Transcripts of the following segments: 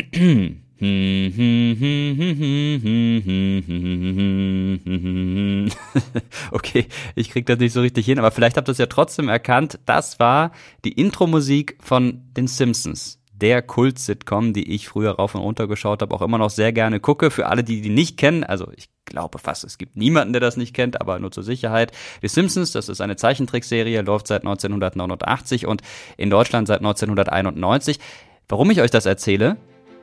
okay, ich krieg das nicht so richtig hin, aber vielleicht habt ihr es ja trotzdem erkannt. Das war die Intro-Musik von den Simpsons der Kult-Sitcom, die ich früher rauf und runter geschaut habe, auch immer noch sehr gerne gucke. Für alle, die die nicht kennen, also ich glaube fast, es gibt niemanden, der das nicht kennt, aber nur zur Sicherheit. Die Simpsons, das ist eine Zeichentrickserie, läuft seit 1989 und in Deutschland seit 1991. Warum ich euch das erzähle?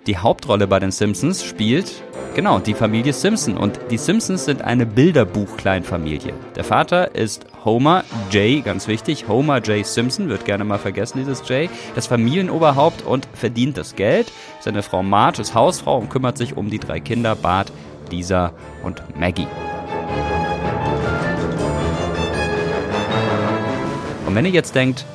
Die Hauptrolle bei den Simpsons spielt, genau, die Familie Simpson. Und die Simpsons sind eine Bilderbuch-Kleinfamilie. Der Vater ist Homer J, ganz wichtig, Homer J. Simpson, wird gerne mal vergessen, dieses J, das Familienoberhaupt und verdient das Geld. Seine Frau Marge ist Hausfrau und kümmert sich um die drei Kinder, Bart, Lisa und Maggie. Und wenn ihr jetzt denkt,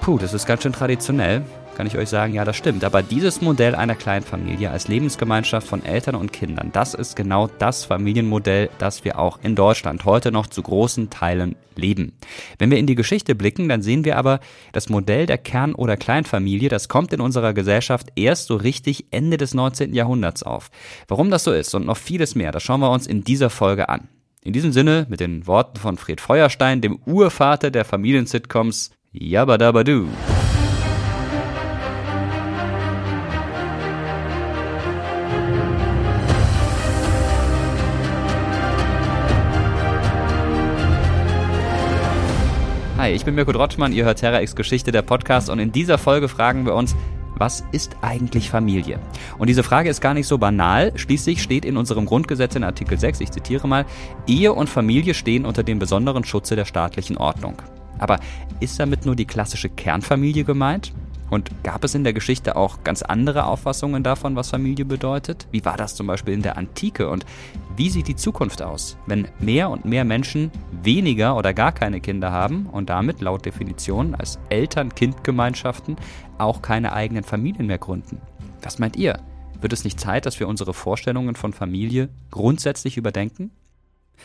puh, das ist ganz schön traditionell, kann ich euch sagen, ja, das stimmt. Aber dieses Modell einer Kleinfamilie als Lebensgemeinschaft von Eltern und Kindern, das ist genau das Familienmodell, das wir auch in Deutschland heute noch zu großen Teilen leben. Wenn wir in die Geschichte blicken, dann sehen wir aber, das Modell der Kern- oder Kleinfamilie, das kommt in unserer Gesellschaft erst so richtig Ende des 19. Jahrhunderts auf. Warum das so ist und noch vieles mehr, das schauen wir uns in dieser Folge an. In diesem Sinne, mit den Worten von Fred Feuerstein, dem Urvater der Familiensitcoms, Yabadabadu. Hi, ich bin Mirko Drotschmann, ihr hört Terra X Geschichte, der Podcast und in dieser Folge fragen wir uns, was ist eigentlich Familie? Und diese Frage ist gar nicht so banal. Schließlich steht in unserem Grundgesetz in Artikel 6, ich zitiere mal, Ehe und Familie stehen unter dem besonderen Schutze der staatlichen Ordnung. Aber ist damit nur die klassische Kernfamilie gemeint? Und gab es in der Geschichte auch ganz andere Auffassungen davon, was Familie bedeutet? Wie war das zum Beispiel in der Antike? Und wie sieht die Zukunft aus, wenn mehr und mehr Menschen weniger oder gar keine Kinder haben und damit laut Definition als Eltern-Kind-Gemeinschaften auch keine eigenen Familien mehr gründen? Was meint ihr? Wird es nicht Zeit, dass wir unsere Vorstellungen von Familie grundsätzlich überdenken?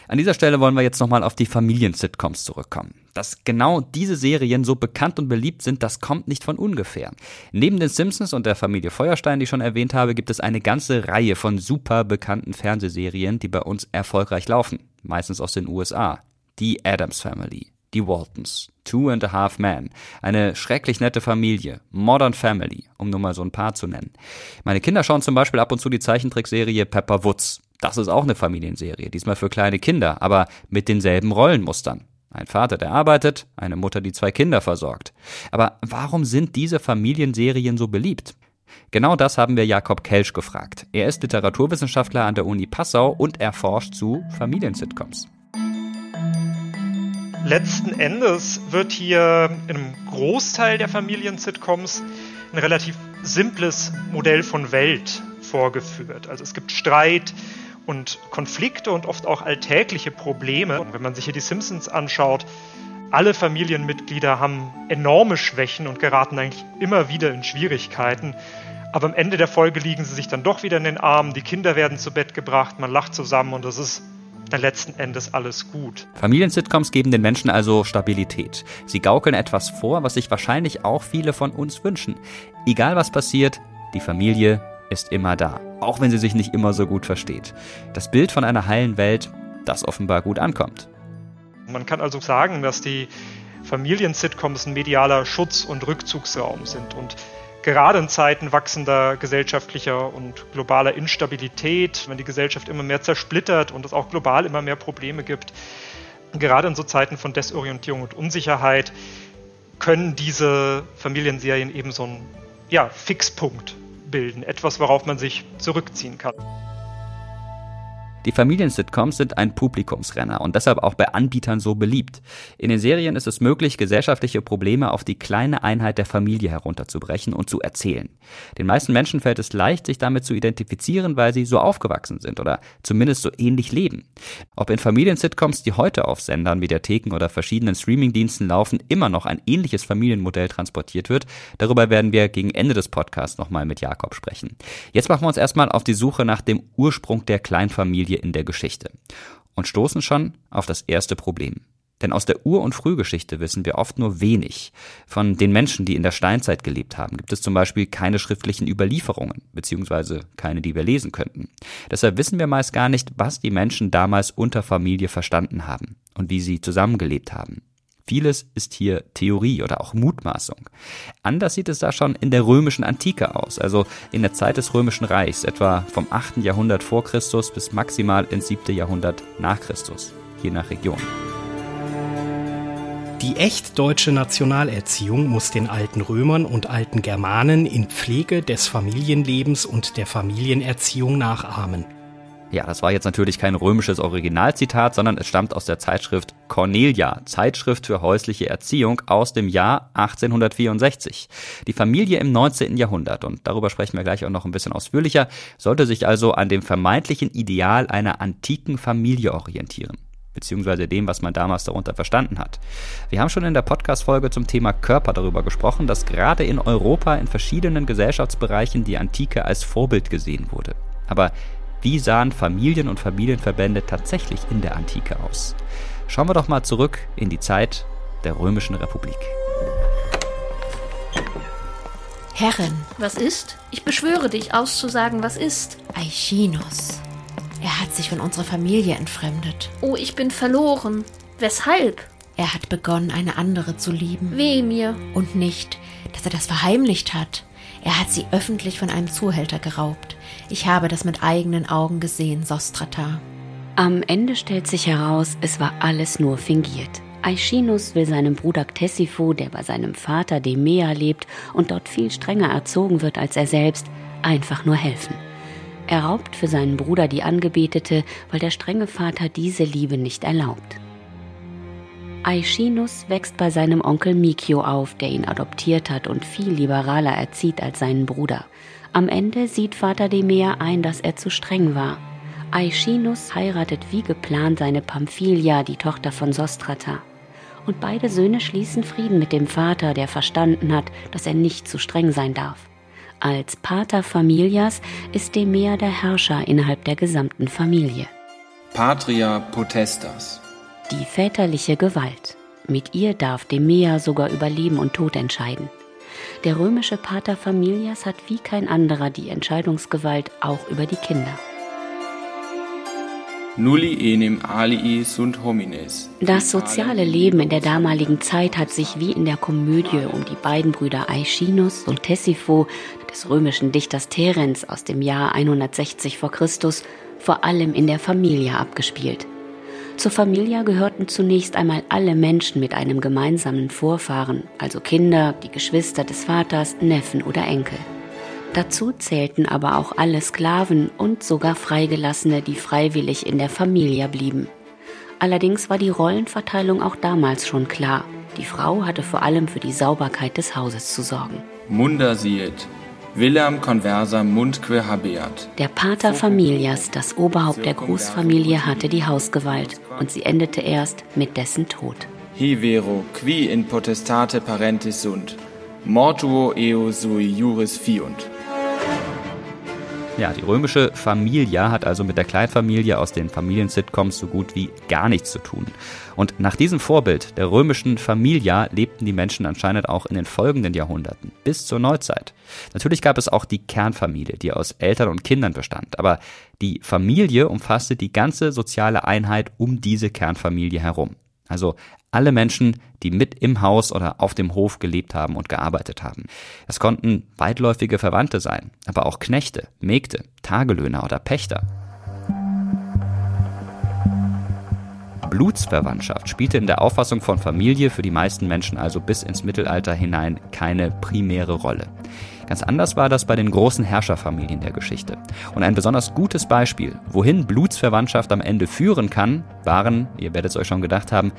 An dieser Stelle wollen wir jetzt nochmal auf die Familien-Sitcoms zurückkommen. Dass genau diese Serien so bekannt und beliebt sind, das kommt nicht von ungefähr. Neben den Simpsons und der Familie Feuerstein, die ich schon erwähnt habe, gibt es eine ganze Reihe von super bekannten Fernsehserien, die bei uns erfolgreich laufen. Meistens aus den USA. Die Adams Family, die Waltons, Two and a Half Men, eine schrecklich nette Familie, Modern Family, um nur mal so ein paar zu nennen. Meine Kinder schauen zum Beispiel ab und zu die Zeichentrickserie Pepper Woods. Das ist auch eine Familienserie, diesmal für kleine Kinder, aber mit denselben Rollenmustern. Ein Vater, der arbeitet, eine Mutter, die zwei Kinder versorgt. Aber warum sind diese Familienserien so beliebt? Genau das haben wir Jakob Kelsch gefragt. Er ist Literaturwissenschaftler an der Uni Passau und er forscht zu Familiensitcoms. Letzten Endes wird hier in einem Großteil der Familiensitcoms ein relativ simples Modell von Welt vorgeführt. Also es gibt Streit, und Konflikte und oft auch alltägliche Probleme. Und wenn man sich hier die Simpsons anschaut, alle Familienmitglieder haben enorme Schwächen und geraten eigentlich immer wieder in Schwierigkeiten. Aber am Ende der Folge liegen sie sich dann doch wieder in den Armen, die Kinder werden zu Bett gebracht, man lacht zusammen und das ist dann letzten Endes alles gut. Familiensitcoms geben den Menschen also Stabilität. Sie gaukeln etwas vor, was sich wahrscheinlich auch viele von uns wünschen. Egal was passiert, die Familie ist immer da, auch wenn sie sich nicht immer so gut versteht. Das Bild von einer heilen Welt, das offenbar gut ankommt. Man kann also sagen, dass die Familien-Sitcoms ein medialer Schutz- und Rückzugsraum sind und gerade in Zeiten wachsender gesellschaftlicher und globaler Instabilität, wenn die Gesellschaft immer mehr zersplittert und es auch global immer mehr Probleme gibt, gerade in so Zeiten von Desorientierung und Unsicherheit, können diese Familienserien eben so ein ja, Fixpunkt bilden, etwas, worauf man sich zurückziehen kann. Die Familiensitcoms sind ein Publikumsrenner und deshalb auch bei Anbietern so beliebt. In den Serien ist es möglich, gesellschaftliche Probleme auf die kleine Einheit der Familie herunterzubrechen und zu erzählen. Den meisten Menschen fällt es leicht, sich damit zu identifizieren, weil sie so aufgewachsen sind oder zumindest so ähnlich leben. Ob in Familiensitcoms, die heute auf Sendern, Mediatheken oder verschiedenen Streamingdiensten laufen, immer noch ein ähnliches Familienmodell transportiert wird, darüber werden wir gegen Ende des Podcasts nochmal mit Jakob sprechen. Jetzt machen wir uns erstmal auf die Suche nach dem Ursprung der Kleinfamilie in der Geschichte und stoßen schon auf das erste Problem. Denn aus der Ur- und Frühgeschichte wissen wir oft nur wenig. Von den Menschen, die in der Steinzeit gelebt haben, gibt es zum Beispiel keine schriftlichen Überlieferungen, beziehungsweise keine, die wir lesen könnten. Deshalb wissen wir meist gar nicht, was die Menschen damals unter Familie verstanden haben und wie sie zusammengelebt haben. Vieles ist hier Theorie oder auch Mutmaßung. Anders sieht es da schon in der römischen Antike aus, also in der Zeit des römischen Reichs, etwa vom 8. Jahrhundert vor Christus bis maximal ins 7. Jahrhundert nach Christus, je nach Region. Die echt deutsche Nationalerziehung muss den alten Römern und alten Germanen in Pflege des Familienlebens und der Familienerziehung nachahmen. Ja, das war jetzt natürlich kein römisches Originalzitat, sondern es stammt aus der Zeitschrift Cornelia, Zeitschrift für häusliche Erziehung aus dem Jahr 1864. Die Familie im 19. Jahrhundert, und darüber sprechen wir gleich auch noch ein bisschen ausführlicher, sollte sich also an dem vermeintlichen Ideal einer antiken Familie orientieren beziehungsweise dem, was man damals darunter verstanden hat. Wir haben schon in der Podcast-Folge zum Thema Körper darüber gesprochen, dass gerade in Europa in verschiedenen Gesellschaftsbereichen die Antike als Vorbild gesehen wurde. Aber wie sahen Familien und Familienverbände tatsächlich in der Antike aus? Schauen wir doch mal zurück in die Zeit der Römischen Republik. Herrin, was ist? Ich beschwöre dich, auszusagen, was ist. Aichinos. Er hat sich von unserer Familie entfremdet. Oh, ich bin verloren. Weshalb? Er hat begonnen, eine andere zu lieben. Weh mir. Und nicht, dass er das verheimlicht hat. Er hat sie öffentlich von einem Zuhälter geraubt. Ich habe das mit eigenen Augen gesehen, Sostrata. Am Ende stellt sich heraus, es war alles nur fingiert. Aeschinus will seinem Bruder Ctesipho, der bei seinem Vater Demea lebt und dort viel strenger erzogen wird als er selbst, einfach nur helfen. Er raubt für seinen Bruder die Angebetete, weil der strenge Vater diese Liebe nicht erlaubt. Aeschinus wächst bei seinem Onkel Mikio auf, der ihn adoptiert hat und viel liberaler erzieht als seinen Bruder. Am Ende sieht Vater Demea ein, dass er zu streng war. Aeschinus heiratet wie geplant seine Pamphilia, die Tochter von Sostrata. Und beide Söhne schließen Frieden mit dem Vater, der verstanden hat, dass er nicht zu streng sein darf. Als Pater Familias ist Demea der Herrscher innerhalb der gesamten Familie. Patria Potestas. Die väterliche Gewalt. Mit ihr darf Demea sogar über Leben und Tod entscheiden. Der römische Pater Familias hat wie kein anderer die Entscheidungsgewalt auch über die Kinder. Nulli enim alii sunt homines. Das soziale Leben in der damaligen Zeit hat sich wie in der Komödie um die beiden Brüder Aeschinus und Tessipho des römischen Dichters Terens aus dem Jahr 160 v. Chr. vor allem in der Familie abgespielt. Zur Familie gehörten zunächst einmal alle Menschen mit einem gemeinsamen Vorfahren, also Kinder, die Geschwister des Vaters, Neffen oder Enkel. Dazu zählten aber auch alle Sklaven und sogar Freigelassene, die freiwillig in der Familie blieben. Allerdings war die Rollenverteilung auch damals schon klar. Die Frau hatte vor allem für die Sauberkeit des Hauses zu sorgen. Munda siet. Willam conversa mundque habeat. Der Pater Familias, das Oberhaupt der Großfamilie, hatte die Hausgewalt und sie endete erst mit dessen Tod. Hi vero, qui in potestate parentis sunt. Mortuo eo sui juris fiunt. Ja, die römische Familia hat also mit der Kleinfamilie aus den Familien-Sitcoms so gut wie gar nichts zu tun. Und nach diesem Vorbild der römischen Familia lebten die Menschen anscheinend auch in den folgenden Jahrhunderten, bis zur Neuzeit. Natürlich gab es auch die Kernfamilie, die aus Eltern und Kindern bestand, aber die Familie umfasste die ganze soziale Einheit um diese Kernfamilie herum. Also alle Menschen, die mit im Haus oder auf dem Hof gelebt haben und gearbeitet haben. Es konnten weitläufige Verwandte sein, aber auch Knechte, Mägde, Tagelöhner oder Pächter. Blutsverwandtschaft spielte in der Auffassung von Familie für die meisten Menschen also bis ins Mittelalter hinein keine primäre Rolle. Ganz anders war das bei den großen Herrscherfamilien der Geschichte. Und ein besonders gutes Beispiel, wohin Blutsverwandtschaft am Ende führen kann, waren, ihr werdet es euch schon gedacht haben,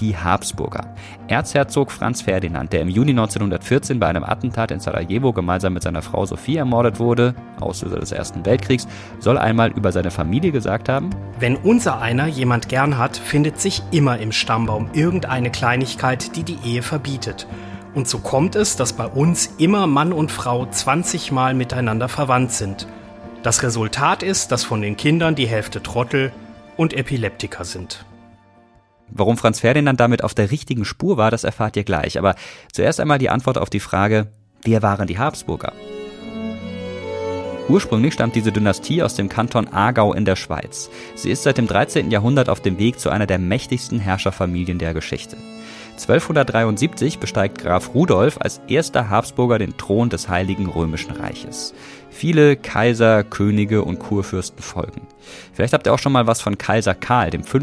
die Habsburger. Erzherzog Franz Ferdinand, der im Juni 1914 bei einem Attentat in Sarajevo gemeinsam mit seiner Frau Sophie ermordet wurde, Auslöser des Ersten Weltkriegs, soll einmal über seine Familie gesagt haben, Wenn unser einer jemand gern hat, findet sich immer im Stammbaum irgendeine Kleinigkeit, die die Ehe verbietet. Und so kommt es, dass bei uns immer Mann und Frau 20 Mal miteinander verwandt sind. Das Resultat ist, dass von den Kindern die Hälfte Trottel und Epileptiker sind. Warum Franz Ferdinand damit auf der richtigen Spur war, das erfahrt ihr gleich. Aber zuerst einmal die Antwort auf die Frage, wer waren die Habsburger? Ursprünglich stammt diese Dynastie aus dem Kanton Aargau in der Schweiz. Sie ist seit dem 13. Jahrhundert auf dem Weg zu einer der mächtigsten Herrscherfamilien der Geschichte. 1273 besteigt Graf Rudolf als erster Habsburger den Thron des Heiligen Römischen Reiches. Viele Kaiser, Könige und Kurfürsten folgen. Vielleicht habt ihr auch schon mal was von Kaiser Karl V.,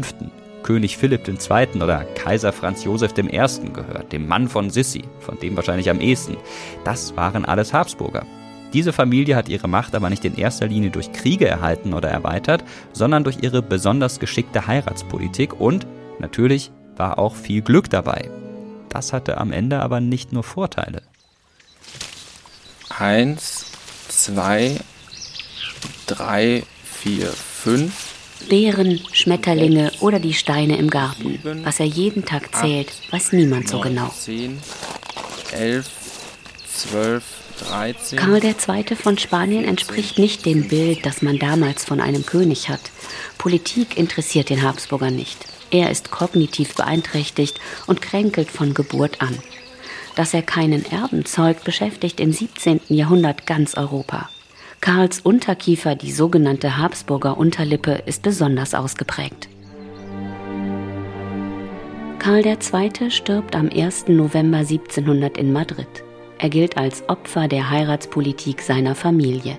König Philipp II. oder Kaiser Franz Josef I. gehört, dem Mann von Sissi, von dem wahrscheinlich am ehesten. Das waren alles Habsburger. Diese Familie hat ihre Macht aber nicht in erster Linie durch Kriege erhalten oder erweitert, sondern durch ihre besonders geschickte Heiratspolitik und natürlich war auch viel Glück dabei. Das hatte am Ende aber nicht nur Vorteile. Eins, zwei, drei, vier, fünf. Beeren, Schmetterlinge oder die Steine im Garten. Was er jeden Tag zählt, weiß niemand so genau. Karl II. von Spanien entspricht nicht dem Bild, das man damals von einem König hat. Politik interessiert den Habsburger nicht. Er ist kognitiv beeinträchtigt und kränkelt von Geburt an. Dass er keinen Erben zeugt, beschäftigt im 17. Jahrhundert ganz Europa. Karls Unterkiefer, die sogenannte Habsburger Unterlippe, ist besonders ausgeprägt. Karl II. stirbt am 1. November 1700 in Madrid. Er gilt als Opfer der Heiratspolitik seiner Familie.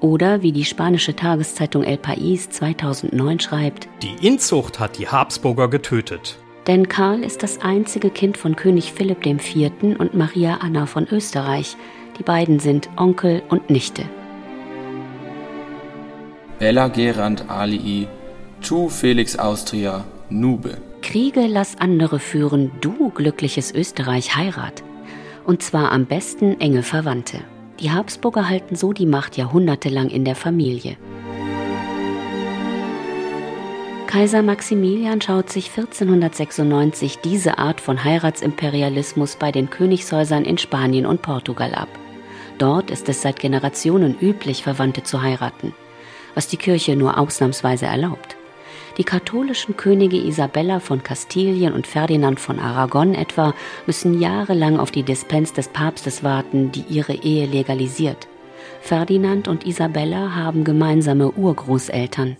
Oder wie die spanische Tageszeitung El País 2009 schreibt, Die Inzucht hat die Habsburger getötet. Denn Karl ist das einzige Kind von König Philipp IV. und Maria Anna von Österreich. Die beiden sind Onkel und Nichte. Bella Gerand alii, tu Felix Austria, nube. Kriege lass andere führen, du glückliches Österreich heirat und zwar am besten enge Verwandte. Die Habsburger halten so die Macht jahrhundertelang in der Familie. Kaiser Maximilian schaut sich 1496 diese Art von Heiratsimperialismus bei den Königshäusern in Spanien und Portugal ab. Dort ist es seit Generationen üblich, Verwandte zu heiraten, was die Kirche nur ausnahmsweise erlaubt. Die katholischen Könige Isabella von Kastilien und Ferdinand von Aragon etwa müssen jahrelang auf die Dispens des Papstes warten, die ihre Ehe legalisiert. Ferdinand und Isabella haben gemeinsame Urgroßeltern.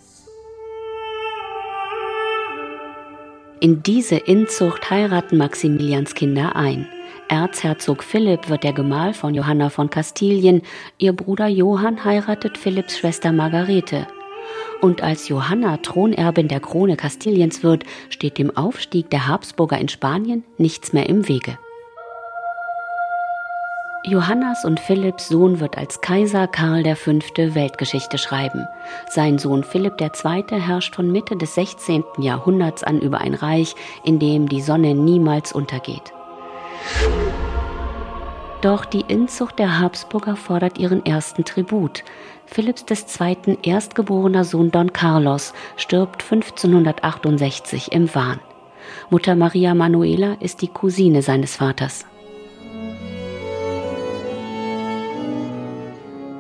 In diese Inzucht heiraten Maximilians Kinder ein. Erzherzog Philipp wird der Gemahl von Johanna von Kastilien, ihr Bruder Johann heiratet Philipps Schwester Margarete und als Johanna Thronerbin der Krone Kastiliens wird, steht dem Aufstieg der Habsburger in Spanien nichts mehr im Wege. Johannas und Philipps Sohn wird als Kaiser Karl V. Weltgeschichte schreiben. Sein Sohn Philipp II. herrscht von Mitte des 16. Jahrhunderts an über ein Reich, in dem die Sonne niemals untergeht. Doch die Inzucht der Habsburger fordert ihren ersten Tribut. Philipps II. erstgeborener Sohn Don Carlos stirbt 1568 im Wahn. Mutter Maria Manuela ist die Cousine seines Vaters.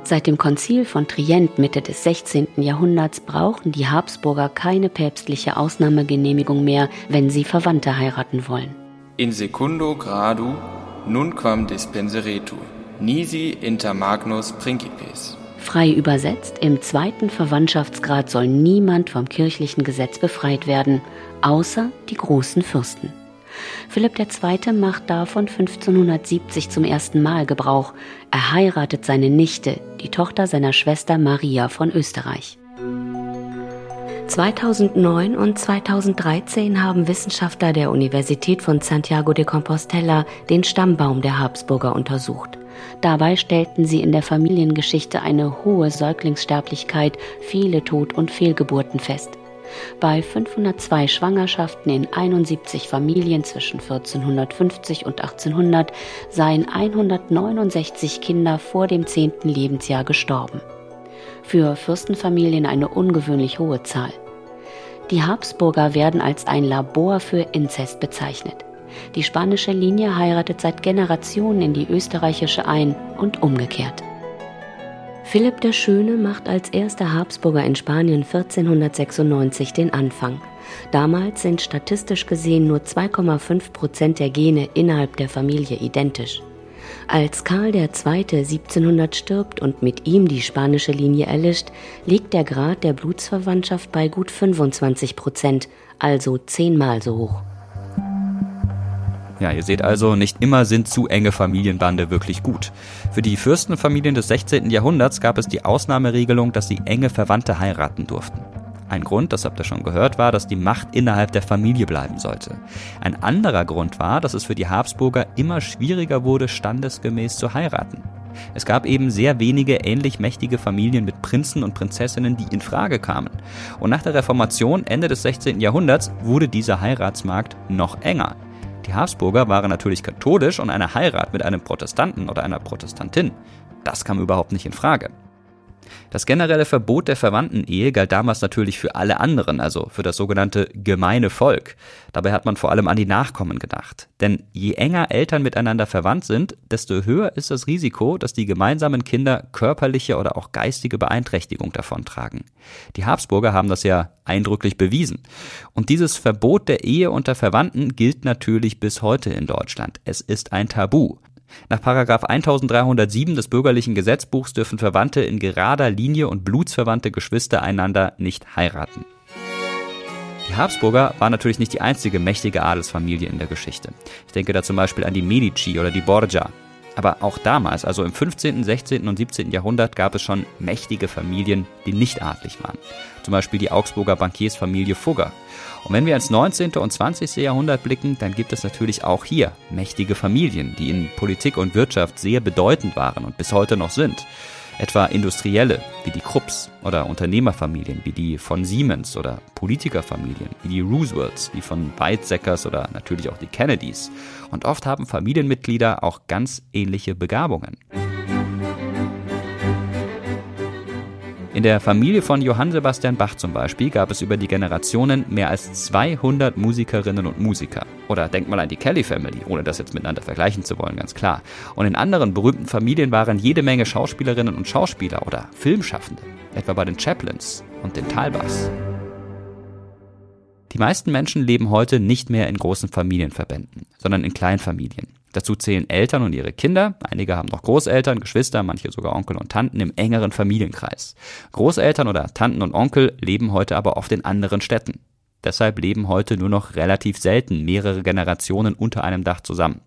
Seit dem Konzil von Trient Mitte des 16. Jahrhunderts brauchen die Habsburger keine päpstliche Ausnahmegenehmigung mehr, wenn sie Verwandte heiraten wollen. In secundo gradu nunquam dispenseretur, nisi inter magnus principes. Frei übersetzt, im zweiten Verwandtschaftsgrad soll niemand vom kirchlichen Gesetz befreit werden, außer die großen Fürsten. Philipp II. macht davon 1570 zum ersten Mal Gebrauch. Er heiratet seine Nichte, die Tochter seiner Schwester Maria von Österreich. 2009 und 2013 haben Wissenschaftler der Universität von Santiago de Compostela den Stammbaum der Habsburger untersucht. Dabei stellten sie in der Familiengeschichte eine hohe Säuglingssterblichkeit, viele Tod- und Fehlgeburten fest. Bei 502 Schwangerschaften in 71 Familien zwischen 1450 und 1800 seien 169 Kinder vor dem 10. Lebensjahr gestorben. Für Fürstenfamilien eine ungewöhnlich hohe Zahl. Die Habsburger werden als ein Labor für Inzest bezeichnet. Die spanische Linie heiratet seit Generationen in die österreichische ein und umgekehrt. Philipp der Schöne macht als erster Habsburger in Spanien 1496 den Anfang. Damals sind statistisch gesehen nur 2,5 Prozent der Gene innerhalb der Familie identisch. Als Karl II. 1700 stirbt und mit ihm die spanische Linie erlischt, liegt der Grad der Blutsverwandtschaft bei gut 25 Prozent, also zehnmal so hoch. Ja, ihr seht also, nicht immer sind zu enge Familienbande wirklich gut. Für die Fürstenfamilien des 16. Jahrhunderts gab es die Ausnahmeregelung, dass sie enge Verwandte heiraten durften. Ein Grund, das habt ihr schon gehört, war, dass die Macht innerhalb der Familie bleiben sollte. Ein anderer Grund war, dass es für die Habsburger immer schwieriger wurde, standesgemäß zu heiraten. Es gab eben sehr wenige ähnlich mächtige Familien mit Prinzen und Prinzessinnen, die in Frage kamen. Und nach der Reformation Ende des 16. Jahrhunderts wurde dieser Heiratsmarkt noch enger. Die Habsburger waren natürlich katholisch und eine Heirat mit einem Protestanten oder einer Protestantin, das kam überhaupt nicht in Frage. Das generelle Verbot der Verwandtenehe galt damals natürlich für alle anderen, also für das sogenannte gemeine Volk. Dabei hat man vor allem an die Nachkommen gedacht. Denn je enger Eltern miteinander verwandt sind, desto höher ist das Risiko, dass die gemeinsamen Kinder körperliche oder auch geistige Beeinträchtigung davontragen. Die Habsburger haben das ja eindrücklich bewiesen. Und dieses Verbot der Ehe unter Verwandten gilt natürlich bis heute in Deutschland. Es ist ein Tabu. Nach 1307 des bürgerlichen Gesetzbuchs dürfen Verwandte in gerader Linie und blutsverwandte Geschwister einander nicht heiraten. Die Habsburger waren natürlich nicht die einzige mächtige Adelsfamilie in der Geschichte. Ich denke da zum Beispiel an die Medici oder die Borgia. Aber auch damals, also im 15., 16. und 17. Jahrhundert, gab es schon mächtige Familien, die nicht adlig waren. Zum Beispiel die Augsburger Bankiersfamilie Fugger und wenn wir ins 19. und 20. Jahrhundert blicken, dann gibt es natürlich auch hier mächtige Familien, die in Politik und Wirtschaft sehr bedeutend waren und bis heute noch sind. Etwa Industrielle wie die Krupps oder Unternehmerfamilien wie die von Siemens oder Politikerfamilien wie die Roosevelts, die von Weizsäckers oder natürlich auch die Kennedys. Und oft haben Familienmitglieder auch ganz ähnliche Begabungen. In der Familie von Johann Sebastian Bach zum Beispiel gab es über die Generationen mehr als 200 Musikerinnen und Musiker. Oder denkt mal an die Kelly Family, ohne das jetzt miteinander vergleichen zu wollen, ganz klar. Und in anderen berühmten Familien waren jede Menge Schauspielerinnen und Schauspieler oder Filmschaffende, etwa bei den Chaplins und den Talbachs. Die meisten Menschen leben heute nicht mehr in großen Familienverbänden, sondern in Kleinfamilien. Dazu zählen Eltern und ihre Kinder, einige haben noch Großeltern, Geschwister, manche sogar Onkel und Tanten im engeren Familienkreis. Großeltern oder Tanten und Onkel leben heute aber oft in anderen Städten. Deshalb leben heute nur noch relativ selten mehrere Generationen unter einem Dach zusammen.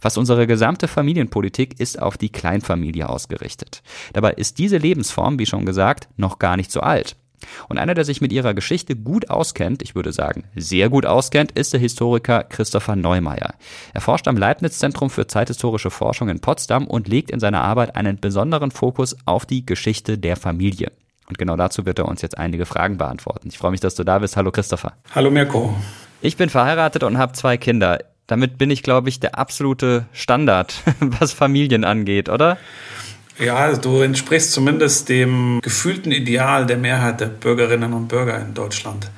Fast unsere gesamte Familienpolitik ist auf die Kleinfamilie ausgerichtet. Dabei ist diese Lebensform, wie schon gesagt, noch gar nicht so alt. Und einer, der sich mit ihrer Geschichte gut auskennt, ich würde sagen sehr gut auskennt, ist der Historiker Christopher Neumeier. Er forscht am Leibniz-Zentrum für zeithistorische Forschung in Potsdam und legt in seiner Arbeit einen besonderen Fokus auf die Geschichte der Familie. Und genau dazu wird er uns jetzt einige Fragen beantworten. Ich freue mich, dass du da bist. Hallo Christopher. Hallo Mirko. Ich bin verheiratet und habe zwei Kinder. Damit bin ich, glaube ich, der absolute Standard, was Familien angeht, oder? Ja, du entsprichst zumindest dem gefühlten Ideal der Mehrheit der Bürgerinnen und Bürger in Deutschland.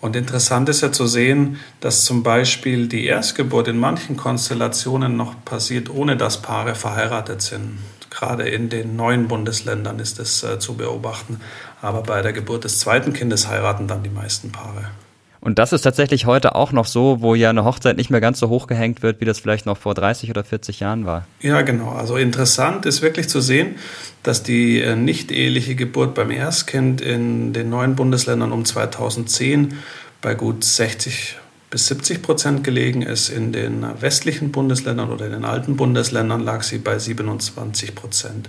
Und interessant ist ja zu sehen, dass zum Beispiel die Erstgeburt in manchen Konstellationen noch passiert, ohne dass Paare verheiratet sind. Gerade in den neuen Bundesländern ist es äh, zu beobachten. Aber bei der Geburt des zweiten Kindes heiraten dann die meisten Paare. Und das ist tatsächlich heute auch noch so, wo ja eine Hochzeit nicht mehr ganz so hoch gehängt wird, wie das vielleicht noch vor 30 oder 40 Jahren war. Ja, genau. Also interessant ist wirklich zu sehen, dass die äh, nicht-eheliche Geburt beim Erstkind in den neuen Bundesländern um 2010 bei gut 60 bis 70 Prozent gelegen ist. In den westlichen Bundesländern oder in den alten Bundesländern lag sie bei 27 Prozent.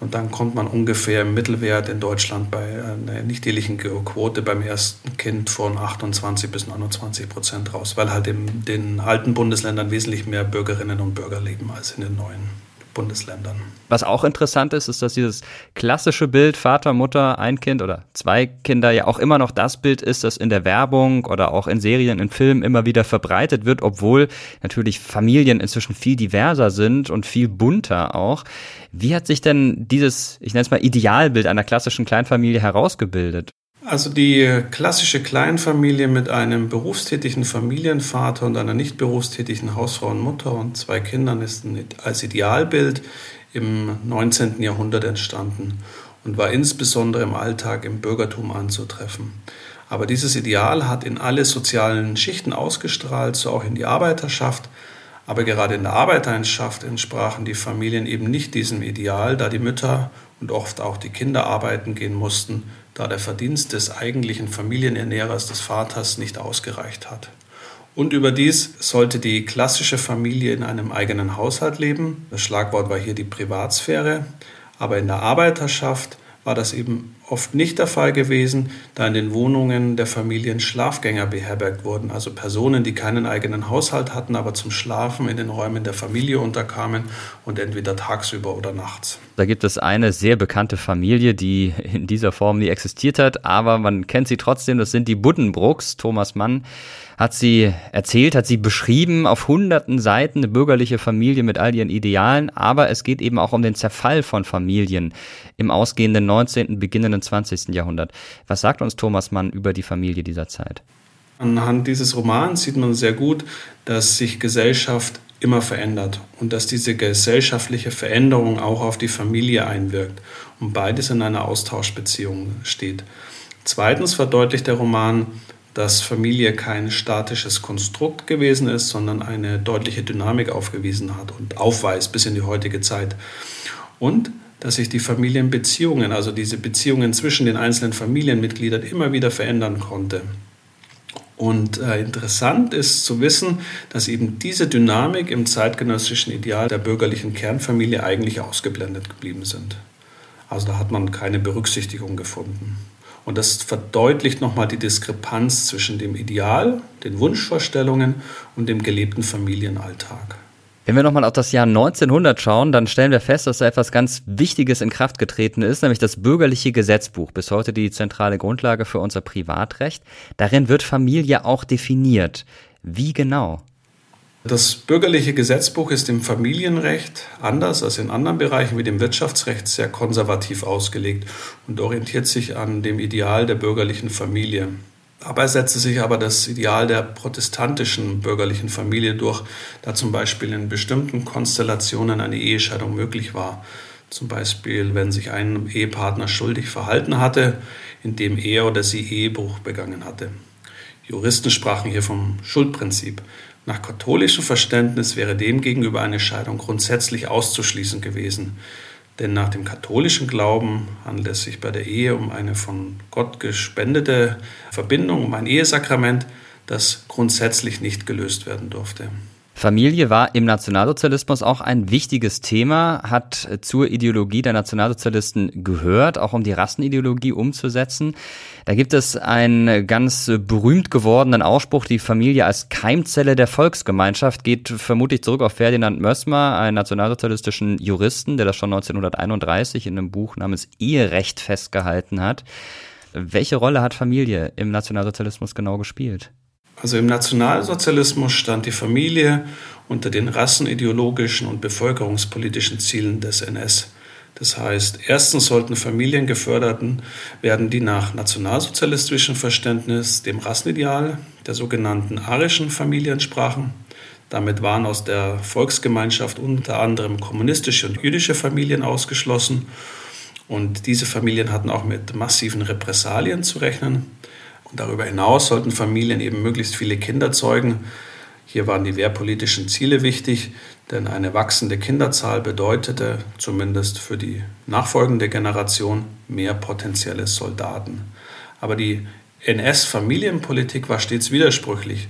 Und dann kommt man ungefähr im Mittelwert in Deutschland bei einer nicht-ehelichen Quote beim ersten Kind von 28 bis 29 Prozent raus, weil halt in den alten Bundesländern wesentlich mehr Bürgerinnen und Bürger leben als in den neuen. Bundesländern. Was auch interessant ist, ist, dass dieses klassische Bild Vater, Mutter, ein Kind oder zwei Kinder ja auch immer noch das Bild ist, das in der Werbung oder auch in Serien, in Filmen immer wieder verbreitet wird, obwohl natürlich Familien inzwischen viel diverser sind und viel bunter auch. Wie hat sich denn dieses, ich nenne es mal Idealbild einer klassischen Kleinfamilie herausgebildet? Also die klassische Kleinfamilie mit einem berufstätigen Familienvater und einer nicht berufstätigen Hausfrau und Mutter und zwei Kindern ist als Idealbild im 19. Jahrhundert entstanden und war insbesondere im Alltag im Bürgertum anzutreffen. Aber dieses Ideal hat in alle sozialen Schichten ausgestrahlt, so auch in die Arbeiterschaft. Aber gerade in der Arbeiterschaft entsprachen die Familien eben nicht diesem Ideal, da die Mütter und oft auch die Kinder arbeiten gehen mussten, da der Verdienst des eigentlichen Familienernährers des Vaters nicht ausgereicht hat. Und überdies sollte die klassische Familie in einem eigenen Haushalt leben. Das Schlagwort war hier die Privatsphäre. Aber in der Arbeiterschaft war das eben oft nicht der Fall gewesen, da in den Wohnungen der Familien Schlafgänger beherbergt wurden, also Personen, die keinen eigenen Haushalt hatten, aber zum Schlafen in den Räumen der Familie unterkamen und entweder tagsüber oder nachts. Da gibt es eine sehr bekannte Familie, die in dieser Form nie existiert hat, aber man kennt sie trotzdem, das sind die Buddenbrooks, Thomas Mann hat sie erzählt, hat sie beschrieben auf hunderten Seiten eine bürgerliche Familie mit all ihren Idealen, aber es geht eben auch um den Zerfall von Familien im ausgehenden 19., beginnenden 20. Jahrhundert. Was sagt uns Thomas Mann über die Familie dieser Zeit? Anhand dieses Romans sieht man sehr gut, dass sich Gesellschaft immer verändert und dass diese gesellschaftliche Veränderung auch auf die Familie einwirkt und beides in einer Austauschbeziehung steht. Zweitens verdeutlicht der Roman, dass Familie kein statisches Konstrukt gewesen ist, sondern eine deutliche Dynamik aufgewiesen hat und aufweist bis in die heutige Zeit. Und dass sich die Familienbeziehungen, also diese Beziehungen zwischen den einzelnen Familienmitgliedern immer wieder verändern konnte. Und äh, interessant ist zu wissen, dass eben diese Dynamik im zeitgenössischen Ideal der bürgerlichen Kernfamilie eigentlich ausgeblendet geblieben sind. Also da hat man keine Berücksichtigung gefunden. Und das verdeutlicht nochmal die Diskrepanz zwischen dem Ideal, den Wunschvorstellungen und dem gelebten Familienalltag. Wenn wir nochmal auf das Jahr 1900 schauen, dann stellen wir fest, dass da etwas ganz Wichtiges in Kraft getreten ist, nämlich das bürgerliche Gesetzbuch, bis heute die zentrale Grundlage für unser Privatrecht. Darin wird Familie auch definiert. Wie genau? Das bürgerliche Gesetzbuch ist im Familienrecht anders als in anderen Bereichen wie dem Wirtschaftsrecht sehr konservativ ausgelegt und orientiert sich an dem Ideal der bürgerlichen Familie. Dabei setzte sich aber das Ideal der protestantischen bürgerlichen Familie durch, da zum Beispiel in bestimmten Konstellationen eine Ehescheidung möglich war. Zum Beispiel, wenn sich ein Ehepartner schuldig verhalten hatte, indem er oder sie Ehebruch begangen hatte. Juristen sprachen hier vom Schuldprinzip. Nach katholischem Verständnis wäre demgegenüber eine Scheidung grundsätzlich auszuschließen gewesen. Denn nach dem katholischen Glauben handelt es sich bei der Ehe um eine von Gott gespendete Verbindung, um ein Ehesakrament, das grundsätzlich nicht gelöst werden durfte. Familie war im Nationalsozialismus auch ein wichtiges Thema, hat zur Ideologie der Nationalsozialisten gehört, auch um die Rassenideologie umzusetzen. Da gibt es einen ganz berühmt gewordenen Ausspruch, die Familie als Keimzelle der Volksgemeinschaft, geht vermutlich zurück auf Ferdinand Mössmer, einen nationalsozialistischen Juristen, der das schon 1931 in einem Buch namens Eherecht festgehalten hat. Welche Rolle hat Familie im Nationalsozialismus genau gespielt? Also im Nationalsozialismus stand die Familie unter den rassenideologischen und bevölkerungspolitischen Zielen des NS. Das heißt, erstens sollten Familien gefördert werden, die nach nationalsozialistischem Verständnis dem Rassenideal der sogenannten arischen Familie entsprachen. Damit waren aus der Volksgemeinschaft unter anderem kommunistische und jüdische Familien ausgeschlossen. Und diese Familien hatten auch mit massiven Repressalien zu rechnen. Und darüber hinaus sollten Familien eben möglichst viele Kinder zeugen. Hier waren die wehrpolitischen Ziele wichtig, denn eine wachsende Kinderzahl bedeutete, zumindest für die nachfolgende Generation, mehr potenzielle Soldaten. Aber die NS-Familienpolitik war stets widersprüchlich.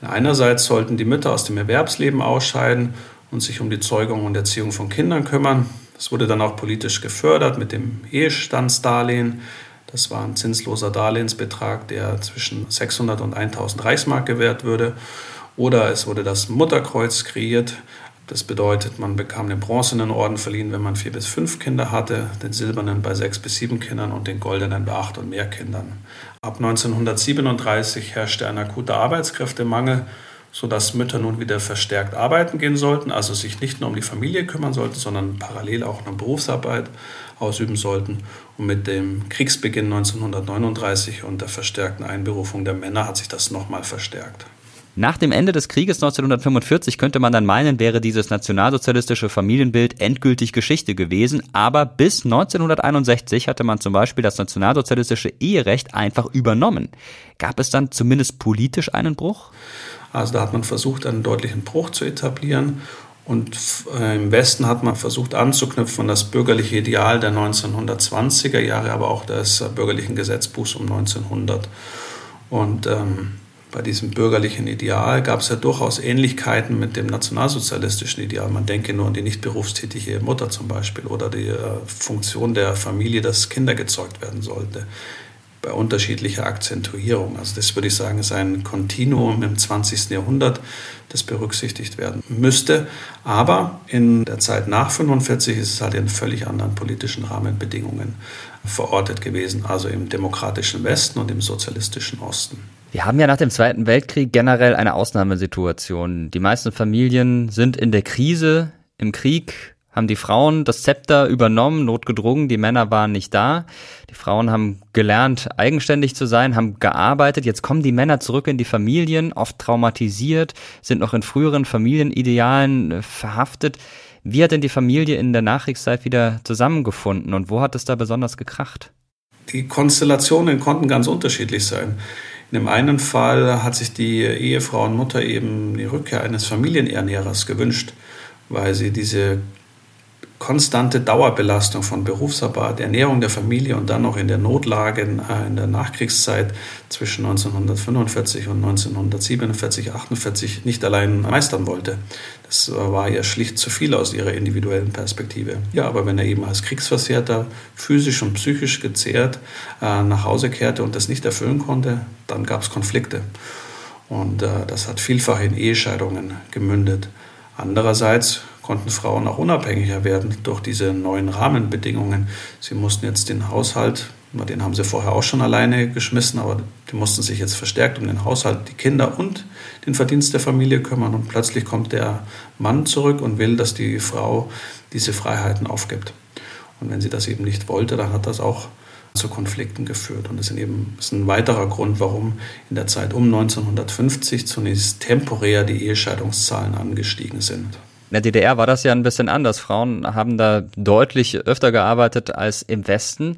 Einerseits sollten die Mütter aus dem Erwerbsleben ausscheiden und sich um die Zeugung und Erziehung von Kindern kümmern. Das wurde dann auch politisch gefördert mit dem Ehestandsdarlehen. Das war ein zinsloser Darlehensbetrag, der zwischen 600 und 1000 Reichsmark gewährt würde. Oder es wurde das Mutterkreuz kreiert. Das bedeutet, man bekam den bronzenen Orden verliehen, wenn man vier bis fünf Kinder hatte, den silbernen bei sechs bis sieben Kindern und den goldenen bei acht und mehr Kindern. Ab 1937 herrschte ein akuter Arbeitskräftemangel, sodass Mütter nun wieder verstärkt arbeiten gehen sollten, also sich nicht nur um die Familie kümmern sollten, sondern parallel auch eine Berufsarbeit ausüben sollten. Und mit dem Kriegsbeginn 1939 und der verstärkten Einberufung der Männer hat sich das nochmal verstärkt. Nach dem Ende des Krieges 1945 könnte man dann meinen, wäre dieses nationalsozialistische Familienbild endgültig Geschichte gewesen, aber bis 1961 hatte man zum Beispiel das nationalsozialistische Eherecht einfach übernommen. Gab es dann zumindest politisch einen Bruch? Also da hat man versucht, einen deutlichen Bruch zu etablieren und äh, im Westen hat man versucht anzuknüpfen an das bürgerliche Ideal der 1920er Jahre, aber auch des bürgerlichen Gesetzbuchs um 1900. Und ähm, bei diesem bürgerlichen Ideal gab es ja durchaus Ähnlichkeiten mit dem nationalsozialistischen Ideal. Man denke nur an die nicht berufstätige Mutter zum Beispiel oder die äh, Funktion der Familie, dass Kinder gezeugt werden sollte bei unterschiedlicher Akzentuierung. Also das würde ich sagen, ist ein Kontinuum im 20. Jahrhundert, das berücksichtigt werden müsste. Aber in der Zeit nach 45 ist es halt in völlig anderen politischen Rahmenbedingungen verortet gewesen, also im demokratischen Westen und im sozialistischen Osten. Wir haben ja nach dem Zweiten Weltkrieg generell eine Ausnahmesituation. Die meisten Familien sind in der Krise, im Krieg, haben die Frauen das Zepter übernommen, notgedrungen, die Männer waren nicht da. Die Frauen haben gelernt, eigenständig zu sein, haben gearbeitet. Jetzt kommen die Männer zurück in die Familien, oft traumatisiert, sind noch in früheren Familienidealen äh, verhaftet. Wie hat denn die Familie in der Nachkriegszeit wieder zusammengefunden und wo hat es da besonders gekracht? Die Konstellationen konnten ganz unterschiedlich sein. In dem einen Fall hat sich die Ehefrau und Mutter eben die Rückkehr eines Familienernährers gewünscht, weil sie diese konstante Dauerbelastung von Berufsarbeit, Ernährung der Familie und dann noch in der Notlage äh, in der Nachkriegszeit zwischen 1945 und 1947, 48 nicht allein meistern wollte. Das war ihr schlicht zu viel aus ihrer individuellen Perspektive. Ja, aber wenn er eben als Kriegsversehrter physisch und psychisch gezehrt äh, nach Hause kehrte und das nicht erfüllen konnte, dann gab es Konflikte. Und äh, das hat vielfach in Ehescheidungen gemündet. Andererseits konnten Frauen auch unabhängiger werden durch diese neuen Rahmenbedingungen. Sie mussten jetzt den Haushalt, den haben sie vorher auch schon alleine geschmissen, aber die mussten sich jetzt verstärkt um den Haushalt, die Kinder und den Verdienst der Familie kümmern. Und plötzlich kommt der Mann zurück und will, dass die Frau diese Freiheiten aufgibt. Und wenn sie das eben nicht wollte, dann hat das auch zu Konflikten geführt. Und das ist eben ist ein weiterer Grund, warum in der Zeit um 1950 zunächst temporär die Ehescheidungszahlen angestiegen sind. In der DDR war das ja ein bisschen anders. Frauen haben da deutlich öfter gearbeitet als im Westen.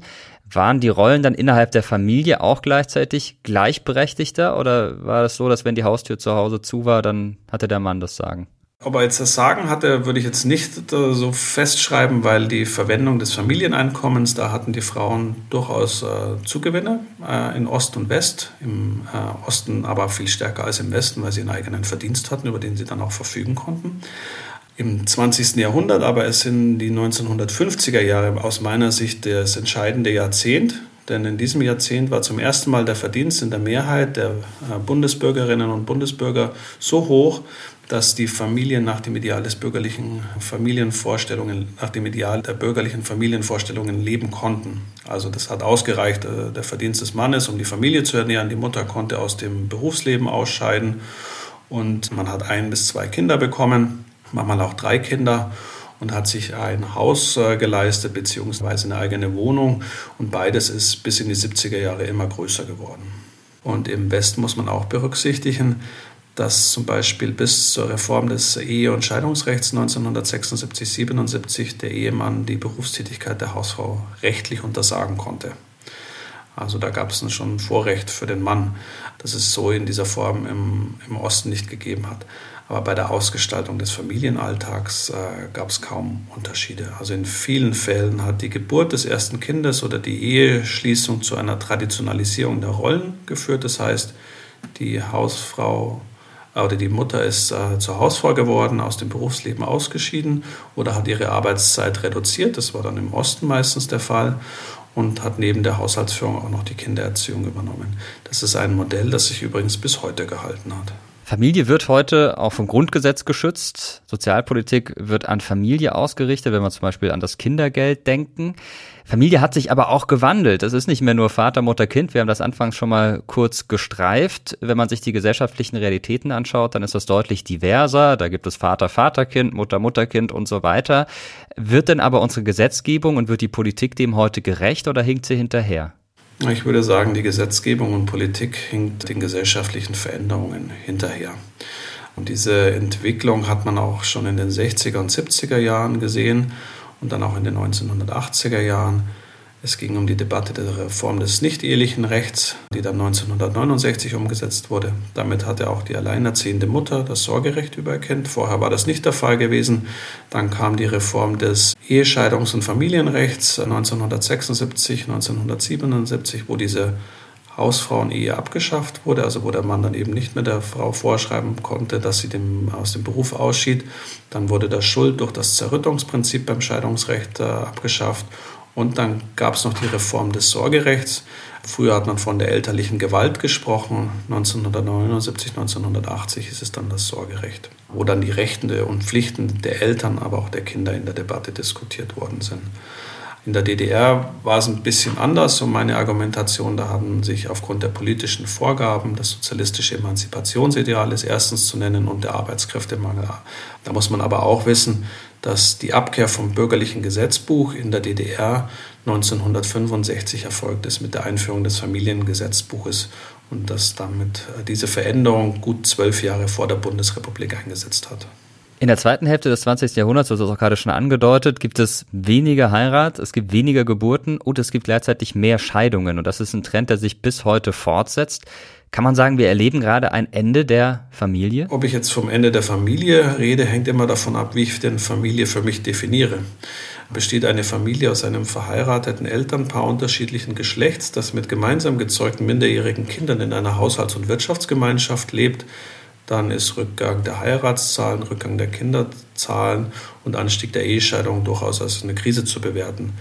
Waren die Rollen dann innerhalb der Familie auch gleichzeitig gleichberechtigter oder war das so, dass wenn die Haustür zu Hause zu war, dann hatte der Mann das Sagen? Ob er jetzt das Sagen hatte, würde ich jetzt nicht so festschreiben, weil die Verwendung des Familieneinkommens, da hatten die Frauen durchaus äh, Zugewinne äh, in Ost und West. Im äh, Osten aber viel stärker als im Westen, weil sie einen eigenen Verdienst hatten, über den sie dann auch verfügen konnten im 20. Jahrhundert, aber es sind die 1950er Jahre aus meiner Sicht das entscheidende Jahrzehnt. Denn in diesem Jahrzehnt war zum ersten Mal der Verdienst in der Mehrheit der äh, Bundesbürgerinnen und Bundesbürger so hoch, dass die Familien nach dem Ideal des bürgerlichen Familienvorstellungen, nach dem Ideal der bürgerlichen Familienvorstellungen leben konnten. Also das hat ausgereicht, äh, der Verdienst des Mannes, um die Familie zu ernähren. Die Mutter konnte aus dem Berufsleben ausscheiden und man hat ein bis zwei Kinder bekommen manchmal auch drei Kinder und hat sich ein Haus äh, geleistet beziehungsweise eine eigene Wohnung und beides ist bis in die 70er Jahre immer größer geworden. Und im Westen muss man auch berücksichtigen, dass zum Beispiel bis zur Reform des Ehe- und Scheidungsrechts 1976, 77 der Ehemann die Berufstätigkeit der Hausfrau rechtlich untersagen konnte. Also da gab es schon ein Vorrecht für den Mann, das es so in dieser Form im, im Osten nicht gegeben hat. Aber bei der Ausgestaltung des Familienalltags äh, gab es kaum Unterschiede. Also in vielen Fällen hat die Geburt des ersten Kindes oder die Eheschließung zu einer Traditionalisierung der Rollen geführt. Das heißt, die Hausfrau oder die Mutter ist äh, zur Hausfrau geworden, aus dem Berufsleben ausgeschieden oder hat ihre Arbeitszeit reduziert. Das war dann im Osten meistens der Fall und hat neben der Haushaltsführung auch noch die Kindererziehung übernommen. Das ist ein Modell, das sich übrigens bis heute gehalten hat. Familie wird heute auch vom Grundgesetz geschützt. Sozialpolitik wird an Familie ausgerichtet, wenn wir zum Beispiel an das Kindergeld denken. Familie hat sich aber auch gewandelt. Es ist nicht mehr nur Vater, Mutter, Kind. Wir haben das anfangs schon mal kurz gestreift. Wenn man sich die gesellschaftlichen Realitäten anschaut, dann ist das deutlich diverser. Da gibt es Vater, Vaterkind, Mutter, Mutterkind und so weiter. Wird denn aber unsere Gesetzgebung und wird die Politik dem heute gerecht oder hinkt sie hinterher? Ich würde sagen, die Gesetzgebung und Politik hinkt den gesellschaftlichen Veränderungen hinterher. Und diese Entwicklung hat man auch schon in den 60er und 70er Jahren gesehen und dann auch in den 1980er Jahren. Es ging um die Debatte der Reform des nicht-ehelichen Rechts, die dann 1969 umgesetzt wurde. Damit hatte auch die alleinerziehende Mutter das Sorgerecht übererkennt. Vorher war das nicht der Fall gewesen. Dann kam die Reform des Ehescheidungs- und Familienrechts 1976, 1977, wo diese Hausfrauen-Ehe abgeschafft wurde, also wo der Mann dann eben nicht mehr der Frau vorschreiben konnte, dass sie dem, aus dem Beruf ausschied. Dann wurde das Schuld durch das Zerrüttungsprinzip beim Scheidungsrecht äh, abgeschafft und dann gab es noch die Reform des Sorgerechts. Früher hat man von der elterlichen Gewalt gesprochen. 1979, 1980 ist es dann das Sorgerecht, wo dann die Rechte und Pflichten der Eltern, aber auch der Kinder in der Debatte diskutiert worden sind. In der DDR war es ein bisschen anders und meine Argumentation, da haben sich aufgrund der politischen Vorgaben das sozialistische Emanzipationsideal ist erstens zu nennen und der Arbeitskräftemangel. Da muss man aber auch wissen, dass die Abkehr vom bürgerlichen Gesetzbuch in der DDR 1965 erfolgt ist mit der Einführung des Familiengesetzbuches und dass damit diese Veränderung gut zwölf Jahre vor der Bundesrepublik eingesetzt hat. In der zweiten Hälfte des 20. Jahrhunderts, das ist auch gerade schon angedeutet, gibt es weniger Heirat, es gibt weniger Geburten und es gibt gleichzeitig mehr Scheidungen. Und das ist ein Trend, der sich bis heute fortsetzt. Kann man sagen, wir erleben gerade ein Ende der Familie? Ob ich jetzt vom Ende der Familie rede, hängt immer davon ab, wie ich denn Familie für mich definiere. Besteht eine Familie aus einem verheirateten Elternpaar unterschiedlichen Geschlechts, das mit gemeinsam gezeugten minderjährigen Kindern in einer Haushalts- und Wirtschaftsgemeinschaft lebt, dann ist Rückgang der Heiratszahlen, Rückgang der Kinderzahlen und Anstieg der Ehescheidung durchaus als eine Krise zu bewerten.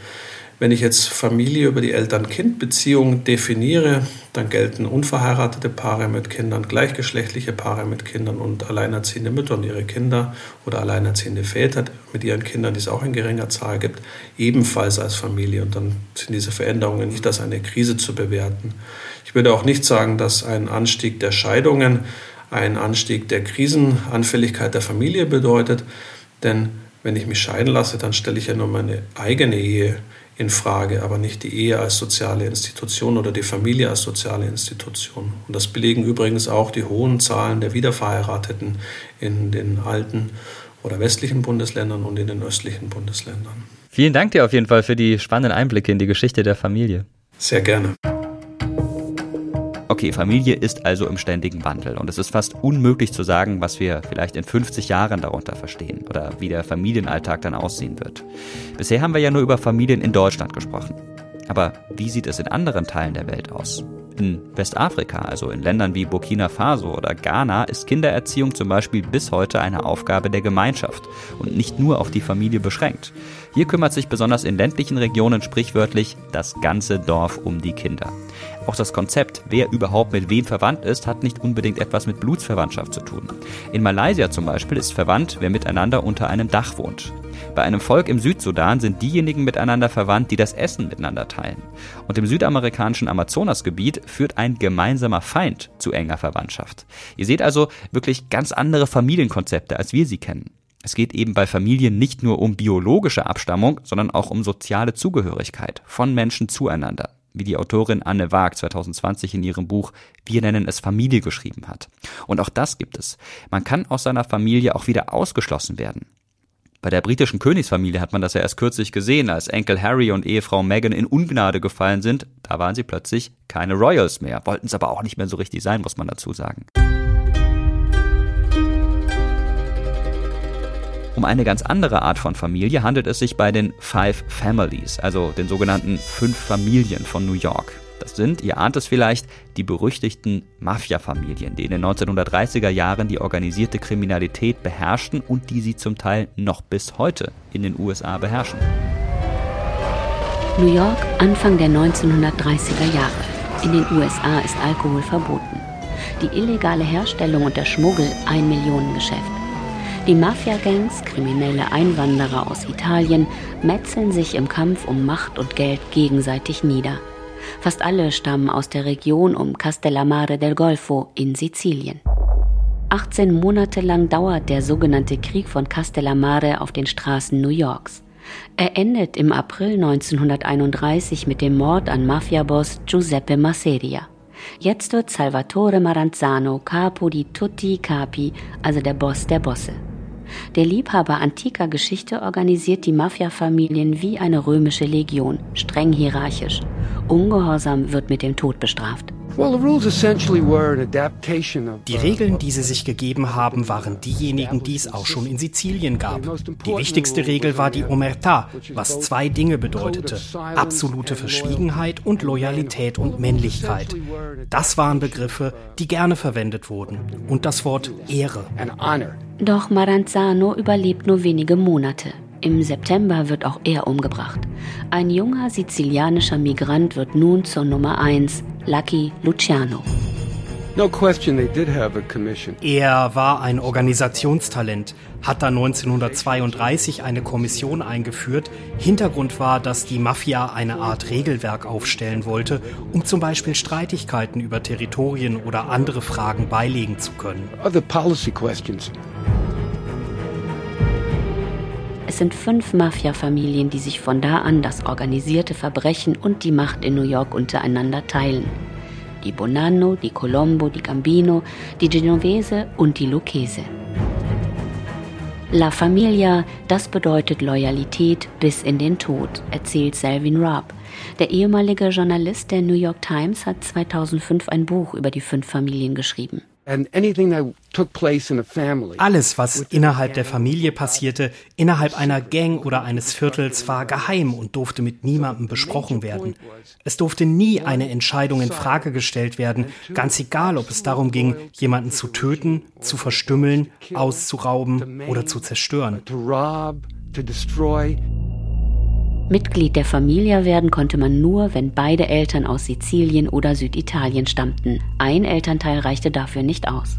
Wenn ich jetzt Familie über die Eltern-Kind-Beziehung definiere, dann gelten unverheiratete Paare mit Kindern, gleichgeschlechtliche Paare mit Kindern und alleinerziehende Mütter und ihre Kinder oder alleinerziehende Väter mit ihren Kindern, die es auch in geringer Zahl gibt, ebenfalls als Familie. Und dann sind diese Veränderungen nicht als eine Krise zu bewerten. Ich würde auch nicht sagen, dass ein Anstieg der Scheidungen ein Anstieg der Krisenanfälligkeit der Familie bedeutet, denn wenn ich mich scheiden lasse, dann stelle ich ja nur meine eigene Ehe in Frage, aber nicht die Ehe als soziale Institution oder die Familie als soziale Institution. Und das belegen übrigens auch die hohen Zahlen der Wiederverheirateten in den alten oder westlichen Bundesländern und in den östlichen Bundesländern. Vielen Dank dir auf jeden Fall für die spannenden Einblicke in die Geschichte der Familie. Sehr gerne. Okay, Familie ist also im ständigen Wandel und es ist fast unmöglich zu sagen, was wir vielleicht in 50 Jahren darunter verstehen oder wie der Familienalltag dann aussehen wird. Bisher haben wir ja nur über Familien in Deutschland gesprochen. Aber wie sieht es in anderen Teilen der Welt aus? In Westafrika, also in Ländern wie Burkina Faso oder Ghana, ist Kindererziehung zum Beispiel bis heute eine Aufgabe der Gemeinschaft und nicht nur auf die Familie beschränkt. Hier kümmert sich besonders in ländlichen Regionen sprichwörtlich das ganze Dorf um die Kinder. Auch das Konzept, wer überhaupt mit wem verwandt ist, hat nicht unbedingt etwas mit Blutsverwandtschaft zu tun. In Malaysia zum Beispiel ist verwandt, wer miteinander unter einem Dach wohnt. Bei einem Volk im Südsudan sind diejenigen miteinander verwandt, die das Essen miteinander teilen. Und im südamerikanischen Amazonasgebiet führt ein gemeinsamer Feind zu enger Verwandtschaft. Ihr seht also wirklich ganz andere Familienkonzepte, als wir sie kennen. Es geht eben bei Familien nicht nur um biologische Abstammung, sondern auch um soziale Zugehörigkeit von Menschen zueinander wie die Autorin Anne Waag 2020 in ihrem Buch Wir nennen es Familie geschrieben hat. Und auch das gibt es. Man kann aus seiner Familie auch wieder ausgeschlossen werden. Bei der britischen Königsfamilie hat man das ja erst kürzlich gesehen, als Enkel Harry und Ehefrau Meghan in Ungnade gefallen sind. Da waren sie plötzlich keine Royals mehr, wollten es aber auch nicht mehr so richtig sein, muss man dazu sagen. Um eine ganz andere Art von Familie handelt es sich bei den Five Families, also den sogenannten Fünf Familien von New York. Das sind, ihr ahnt es vielleicht, die berüchtigten Mafia-Familien, die in den 1930er Jahren die organisierte Kriminalität beherrschten und die sie zum Teil noch bis heute in den USA beherrschen. New York, Anfang der 1930er Jahre. In den USA ist Alkohol verboten. Die illegale Herstellung und der Schmuggel ein Millionengeschäft. Die Mafia-Gangs, kriminelle Einwanderer aus Italien, metzeln sich im Kampf um Macht und Geld gegenseitig nieder. Fast alle stammen aus der Region um Castellammare del Golfo in Sizilien. 18 Monate lang dauert der sogenannte Krieg von Castellammare auf den Straßen New Yorks. Er endet im April 1931 mit dem Mord an Mafiaboss Giuseppe Masseria. Jetzt wird Salvatore Maranzano Capo di tutti capi, also der Boss der Bosse. Der Liebhaber antiker Geschichte organisiert die Mafia-Familien wie eine römische Legion, streng hierarchisch. Ungehorsam wird mit dem Tod bestraft. Die Regeln, die sie sich gegeben haben, waren diejenigen, die es auch schon in Sizilien gab. Die wichtigste Regel war die Omertà, was zwei Dinge bedeutete. Absolute Verschwiegenheit und Loyalität und Männlichkeit. Das waren Begriffe, die gerne verwendet wurden. Und das Wort Ehre. Doch Maranzano überlebt nur wenige Monate. Im September wird auch er umgebracht. Ein junger sizilianischer Migrant wird nun zur Nummer 1, Lucky Luciano. Er war ein Organisationstalent, hat dann 1932 eine Kommission eingeführt. Hintergrund war, dass die Mafia eine Art Regelwerk aufstellen wollte, um zum Beispiel Streitigkeiten über Territorien oder andere Fragen beilegen zu können. Es sind fünf Mafia-Familien, die sich von da an das organisierte Verbrechen und die Macht in New York untereinander teilen. Die Bonanno, die Colombo, die Gambino, die Genovese und die Lucchese. La Familia, das bedeutet Loyalität bis in den Tod, erzählt Selvin Raab. Der ehemalige Journalist der New York Times hat 2005 ein Buch über die fünf Familien geschrieben. Alles, was innerhalb der Familie passierte, innerhalb einer Gang oder eines Viertels, war geheim und durfte mit niemandem besprochen werden. Es durfte nie eine Entscheidung in Frage gestellt werden, ganz egal, ob es darum ging, jemanden zu töten, zu verstümmeln, auszurauben oder zu zerstören. Mitglied der Familie werden konnte man nur, wenn beide Eltern aus Sizilien oder Süditalien stammten. Ein Elternteil reichte dafür nicht aus.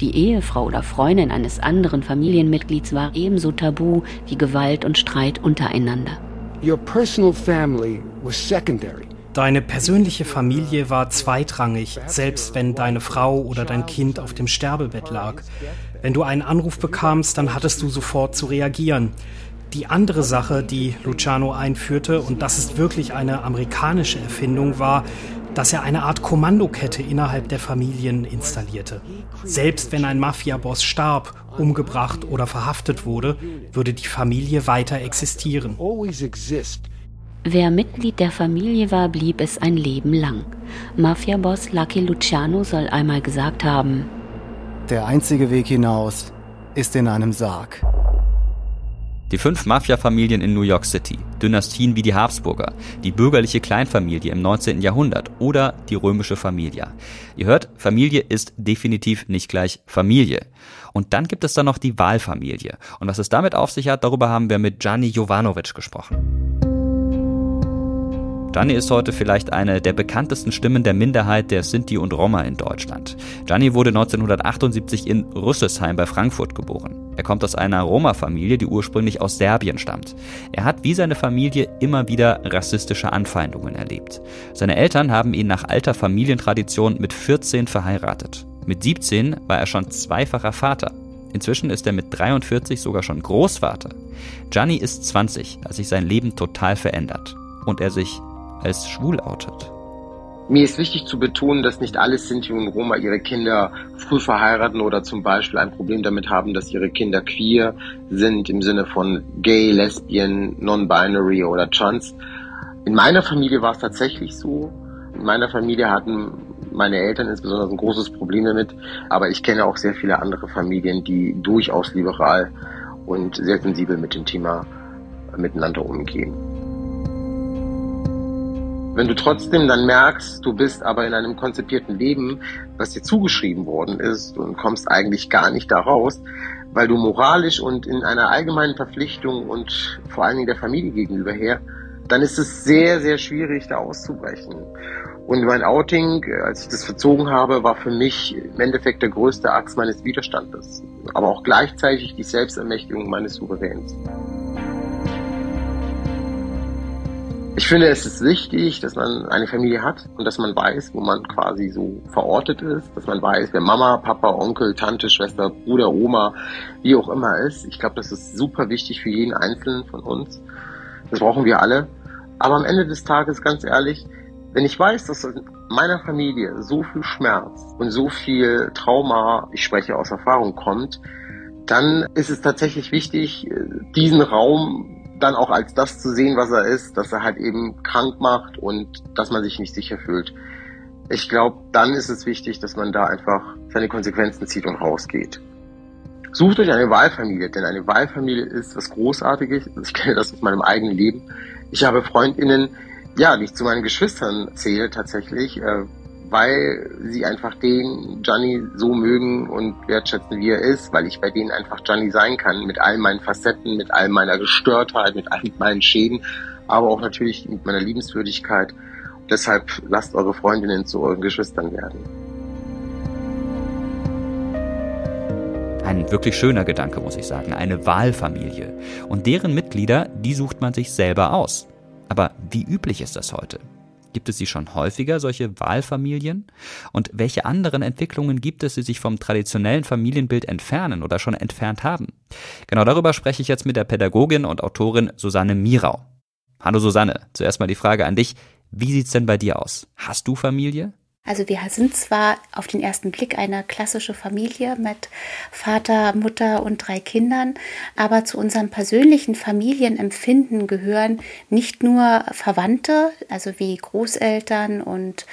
Die Ehefrau oder Freundin eines anderen Familienmitglieds war ebenso tabu wie Gewalt und Streit untereinander. Your personal family was secondary. Deine persönliche Familie war zweitrangig, selbst wenn deine Frau oder dein Kind auf dem Sterbebett lag. Wenn du einen Anruf bekamst, dann hattest du sofort zu reagieren. Die andere Sache, die Luciano einführte, und das ist wirklich eine amerikanische Erfindung, war, dass er eine Art Kommandokette innerhalb der Familien installierte. Selbst wenn ein Mafiaboss starb, umgebracht oder verhaftet wurde, würde die Familie weiter existieren. Wer Mitglied der Familie war, blieb es ein Leben lang. Mafiaboss Lucky Luciano soll einmal gesagt haben, der einzige Weg hinaus ist in einem Sarg. Die fünf Mafia-Familien in New York City, Dynastien wie die Habsburger, die bürgerliche Kleinfamilie im 19. Jahrhundert oder die römische Familie. Ihr hört, Familie ist definitiv nicht gleich Familie. Und dann gibt es da noch die Wahlfamilie. Und was es damit auf sich hat, darüber haben wir mit Gianni Jovanovic gesprochen. Gianni ist heute vielleicht eine der bekanntesten Stimmen der Minderheit der Sinti und Roma in Deutschland. Gianni wurde 1978 in Rüsselsheim bei Frankfurt geboren. Er kommt aus einer Roma-Familie, die ursprünglich aus Serbien stammt. Er hat wie seine Familie immer wieder rassistische Anfeindungen erlebt. Seine Eltern haben ihn nach alter Familientradition mit 14 verheiratet. Mit 17 war er schon zweifacher Vater. Inzwischen ist er mit 43 sogar schon Großvater. Gianni ist 20, als sich sein Leben total verändert und er sich als schwul outet. Mir ist wichtig zu betonen, dass nicht alle Sinti und Roma ihre Kinder früh verheiraten oder zum Beispiel ein Problem damit haben, dass ihre Kinder queer sind im Sinne von gay, lesbian, non-binary oder trans. In meiner Familie war es tatsächlich so. In meiner Familie hatten meine Eltern insbesondere ein großes Problem damit, aber ich kenne auch sehr viele andere Familien, die durchaus liberal und sehr sensibel mit dem Thema miteinander umgehen. Wenn du trotzdem dann merkst, du bist aber in einem konzipierten Leben, was dir zugeschrieben worden ist und kommst eigentlich gar nicht da raus, weil du moralisch und in einer allgemeinen Verpflichtung und vor allen Dingen der Familie gegenüber her, dann ist es sehr, sehr schwierig, da auszubrechen. Und mein Outing, als ich das verzogen habe, war für mich im Endeffekt der größte Akt meines Widerstandes, aber auch gleichzeitig die Selbstermächtigung meines Souveräns. Ich finde, es ist wichtig, dass man eine Familie hat und dass man weiß, wo man quasi so verortet ist, dass man weiß, wer Mama, Papa, Onkel, Tante, Schwester, Bruder, Oma, wie auch immer ist. Ich glaube, das ist super wichtig für jeden Einzelnen von uns. Das brauchen wir alle. Aber am Ende des Tages, ganz ehrlich, wenn ich weiß, dass in meiner Familie so viel Schmerz und so viel Trauma, ich spreche aus Erfahrung, kommt, dann ist es tatsächlich wichtig, diesen Raum dann auch als das zu sehen, was er ist, dass er halt eben krank macht und dass man sich nicht sicher fühlt. Ich glaube, dann ist es wichtig, dass man da einfach seine Konsequenzen zieht und rausgeht. Sucht euch eine Wahlfamilie, denn eine Wahlfamilie ist was Großartiges. Ich kenne das aus meinem eigenen Leben. Ich habe Freundinnen, ja, die ich zu meinen Geschwistern zähle tatsächlich, äh, weil sie einfach den Gianni so mögen und wertschätzen, wie er ist, weil ich bei denen einfach Gianni sein kann, mit all meinen Facetten, mit all meiner Gestörtheit, mit all meinen Schäden, aber auch natürlich mit meiner Liebenswürdigkeit. Deshalb lasst eure Freundinnen zu euren Geschwistern werden. Ein wirklich schöner Gedanke, muss ich sagen. Eine Wahlfamilie. Und deren Mitglieder, die sucht man sich selber aus. Aber wie üblich ist das heute? Gibt es sie schon häufiger, solche Wahlfamilien? Und welche anderen Entwicklungen gibt es, die sich vom traditionellen Familienbild entfernen oder schon entfernt haben? Genau darüber spreche ich jetzt mit der Pädagogin und Autorin Susanne Mirau. Hallo Susanne, zuerst mal die Frage an dich. Wie sieht's denn bei dir aus? Hast du Familie? Also wir sind zwar auf den ersten Blick eine klassische Familie mit Vater, Mutter und drei Kindern, aber zu unserem persönlichen Familienempfinden gehören nicht nur Verwandte, also wie Großeltern und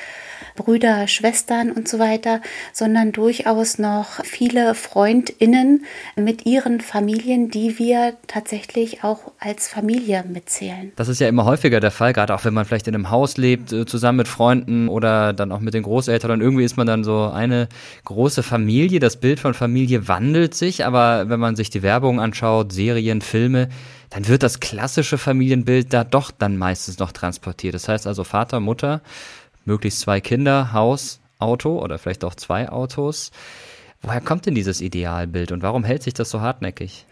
Brüder, Schwestern und so weiter, sondern durchaus noch viele Freundinnen mit ihren Familien, die wir tatsächlich auch als Familie mitzählen. Das ist ja immer häufiger der Fall, gerade auch wenn man vielleicht in einem Haus lebt, äh, zusammen mit Freunden oder dann auch mit den Großeltern und irgendwie ist man dann so eine große Familie. Das Bild von Familie wandelt sich, aber wenn man sich die Werbung anschaut, Serien, Filme, dann wird das klassische Familienbild da doch dann meistens noch transportiert. Das heißt also Vater, Mutter, möglichst zwei Kinder, Haus, Auto oder vielleicht auch zwei Autos. Woher kommt denn dieses Idealbild und warum hält sich das so hartnäckig?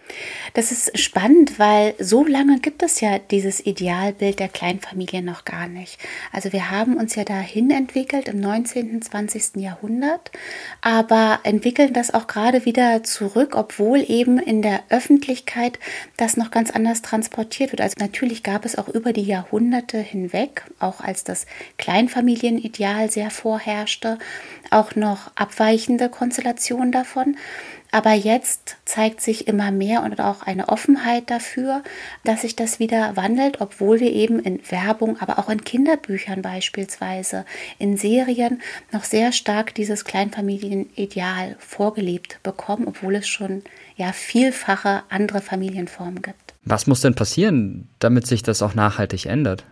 Das ist spannend, weil so lange gibt es ja dieses Idealbild der Kleinfamilie noch gar nicht. Also wir haben uns ja dahin entwickelt im 19., 20. Jahrhundert, aber entwickeln das auch gerade wieder zurück, obwohl eben in der Öffentlichkeit das noch ganz anders transportiert wird. Also natürlich gab es auch über die Jahrhunderte hinweg, auch als das Kleinfamilienideal sehr vorherrschte, auch noch abweichende Konstellationen davon. Aber jetzt zeigt sich immer mehr und auch eine Offenheit dafür, dass sich das wieder wandelt, obwohl wir eben in Werbung, aber auch in Kinderbüchern beispielsweise, in Serien noch sehr stark dieses Kleinfamilienideal vorgelebt bekommen, obwohl es schon ja vielfache andere Familienformen gibt. Was muss denn passieren, damit sich das auch nachhaltig ändert?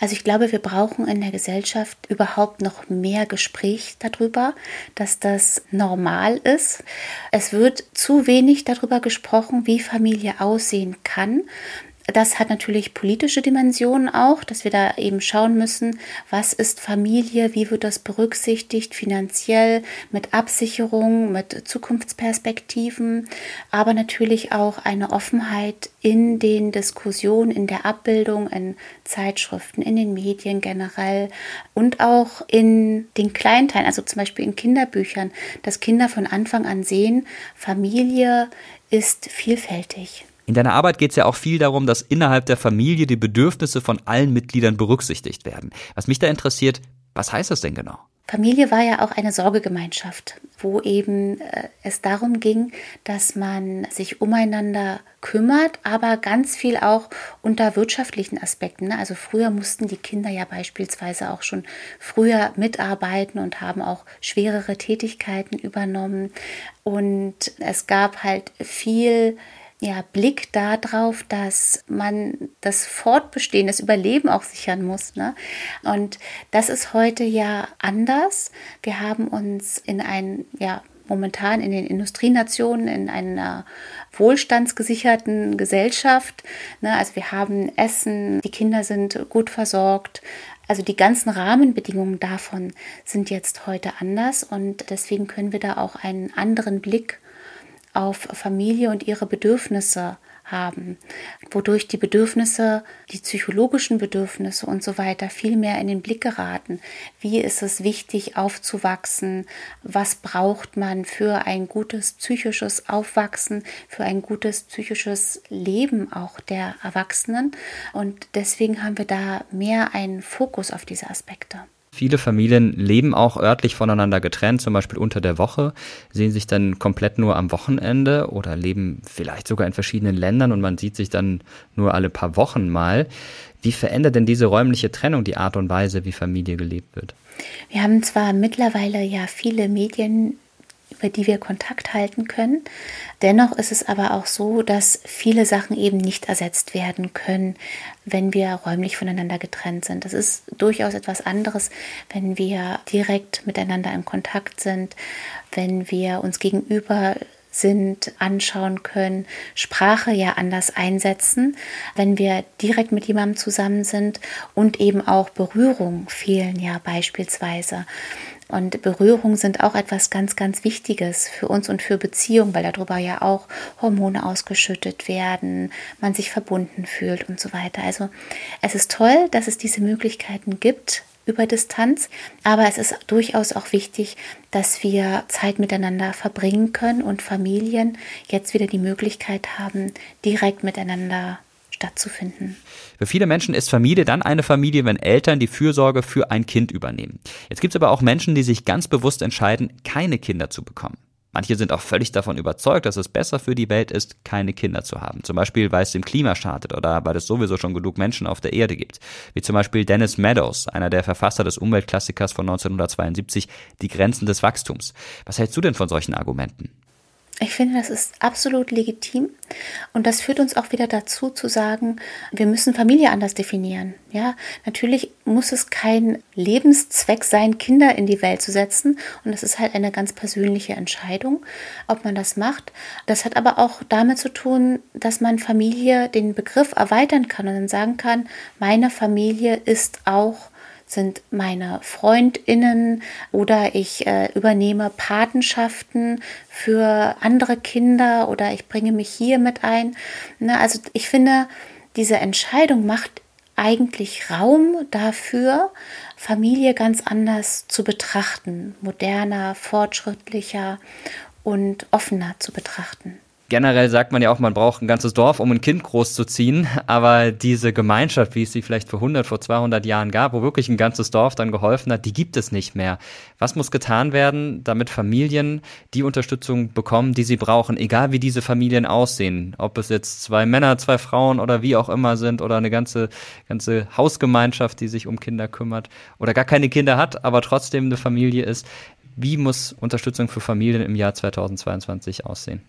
Also ich glaube, wir brauchen in der Gesellschaft überhaupt noch mehr Gespräch darüber, dass das normal ist. Es wird zu wenig darüber gesprochen, wie Familie aussehen kann. Das hat natürlich politische Dimensionen auch, dass wir da eben schauen müssen, was ist Familie, wie wird das berücksichtigt finanziell mit Absicherung, mit Zukunftsperspektiven, aber natürlich auch eine Offenheit in den Diskussionen, in der Abbildung, in Zeitschriften, in den Medien generell und auch in den Kleinteilen, also zum Beispiel in Kinderbüchern, dass Kinder von Anfang an sehen, Familie ist vielfältig. In deiner Arbeit geht es ja auch viel darum, dass innerhalb der Familie die Bedürfnisse von allen Mitgliedern berücksichtigt werden. Was mich da interessiert, was heißt das denn genau? Familie war ja auch eine Sorgegemeinschaft, wo eben äh, es darum ging, dass man sich umeinander kümmert, aber ganz viel auch unter wirtschaftlichen Aspekten. Ne? Also früher mussten die Kinder ja beispielsweise auch schon früher mitarbeiten und haben auch schwerere Tätigkeiten übernommen. Und es gab halt viel ja, Blick darauf, dass man das Fortbestehen, das Überleben auch sichern muss. Ne? Und das ist heute ja anders. Wir haben uns in ein, ja, momentan in den Industrienationen in einer wohlstandsgesicherten Gesellschaft. Ne? Also wir haben Essen, die Kinder sind gut versorgt. Also die ganzen Rahmenbedingungen davon sind jetzt heute anders und deswegen können wir da auch einen anderen Blick auf Familie und ihre Bedürfnisse haben, wodurch die Bedürfnisse, die psychologischen Bedürfnisse und so weiter viel mehr in den Blick geraten. Wie ist es wichtig aufzuwachsen? Was braucht man für ein gutes psychisches Aufwachsen, für ein gutes psychisches Leben auch der Erwachsenen? Und deswegen haben wir da mehr einen Fokus auf diese Aspekte. Viele Familien leben auch örtlich voneinander getrennt, zum Beispiel unter der Woche, sehen sich dann komplett nur am Wochenende oder leben vielleicht sogar in verschiedenen Ländern und man sieht sich dann nur alle paar Wochen mal. Wie verändert denn diese räumliche Trennung die Art und Weise, wie Familie gelebt wird? Wir haben zwar mittlerweile ja viele Medien über die wir Kontakt halten können. Dennoch ist es aber auch so, dass viele Sachen eben nicht ersetzt werden können, wenn wir räumlich voneinander getrennt sind. Das ist durchaus etwas anderes, wenn wir direkt miteinander in Kontakt sind, wenn wir uns gegenüber sind, anschauen können, Sprache ja anders einsetzen, wenn wir direkt mit jemandem zusammen sind und eben auch Berührung fehlen ja beispielsweise. Und Berührung sind auch etwas ganz, ganz Wichtiges für uns und für Beziehungen, weil darüber ja auch Hormone ausgeschüttet werden, man sich verbunden fühlt und so weiter. Also es ist toll, dass es diese Möglichkeiten gibt über Distanz, aber es ist durchaus auch wichtig, dass wir Zeit miteinander verbringen können und Familien jetzt wieder die Möglichkeit haben, direkt miteinander stattzufinden. Für viele Menschen ist Familie dann eine Familie, wenn Eltern die Fürsorge für ein Kind übernehmen. Jetzt gibt es aber auch Menschen, die sich ganz bewusst entscheiden, keine Kinder zu bekommen. Manche sind auch völlig davon überzeugt, dass es besser für die Welt ist, keine Kinder zu haben. Zum Beispiel, weil es dem Klima schadet oder weil es sowieso schon genug Menschen auf der Erde gibt. Wie zum Beispiel Dennis Meadows, einer der Verfasser des Umweltklassikers von 1972, Die Grenzen des Wachstums. Was hältst du denn von solchen Argumenten? Ich finde, das ist absolut legitim und das führt uns auch wieder dazu zu sagen, wir müssen Familie anders definieren. Ja, natürlich muss es kein Lebenszweck sein, Kinder in die Welt zu setzen und das ist halt eine ganz persönliche Entscheidung, ob man das macht. Das hat aber auch damit zu tun, dass man Familie den Begriff erweitern kann und dann sagen kann, meine Familie ist auch sind meine Freundinnen oder ich äh, übernehme Patenschaften für andere Kinder oder ich bringe mich hier mit ein. Ne, also ich finde, diese Entscheidung macht eigentlich Raum dafür, Familie ganz anders zu betrachten, moderner, fortschrittlicher und offener zu betrachten. Generell sagt man ja auch, man braucht ein ganzes Dorf, um ein Kind großzuziehen. Aber diese Gemeinschaft, wie es sie vielleicht vor 100, vor 200 Jahren gab, wo wirklich ein ganzes Dorf dann geholfen hat, die gibt es nicht mehr. Was muss getan werden, damit Familien die Unterstützung bekommen, die sie brauchen, egal wie diese Familien aussehen? Ob es jetzt zwei Männer, zwei Frauen oder wie auch immer sind oder eine ganze, ganze Hausgemeinschaft, die sich um Kinder kümmert oder gar keine Kinder hat, aber trotzdem eine Familie ist. Wie muss Unterstützung für Familien im Jahr 2022 aussehen?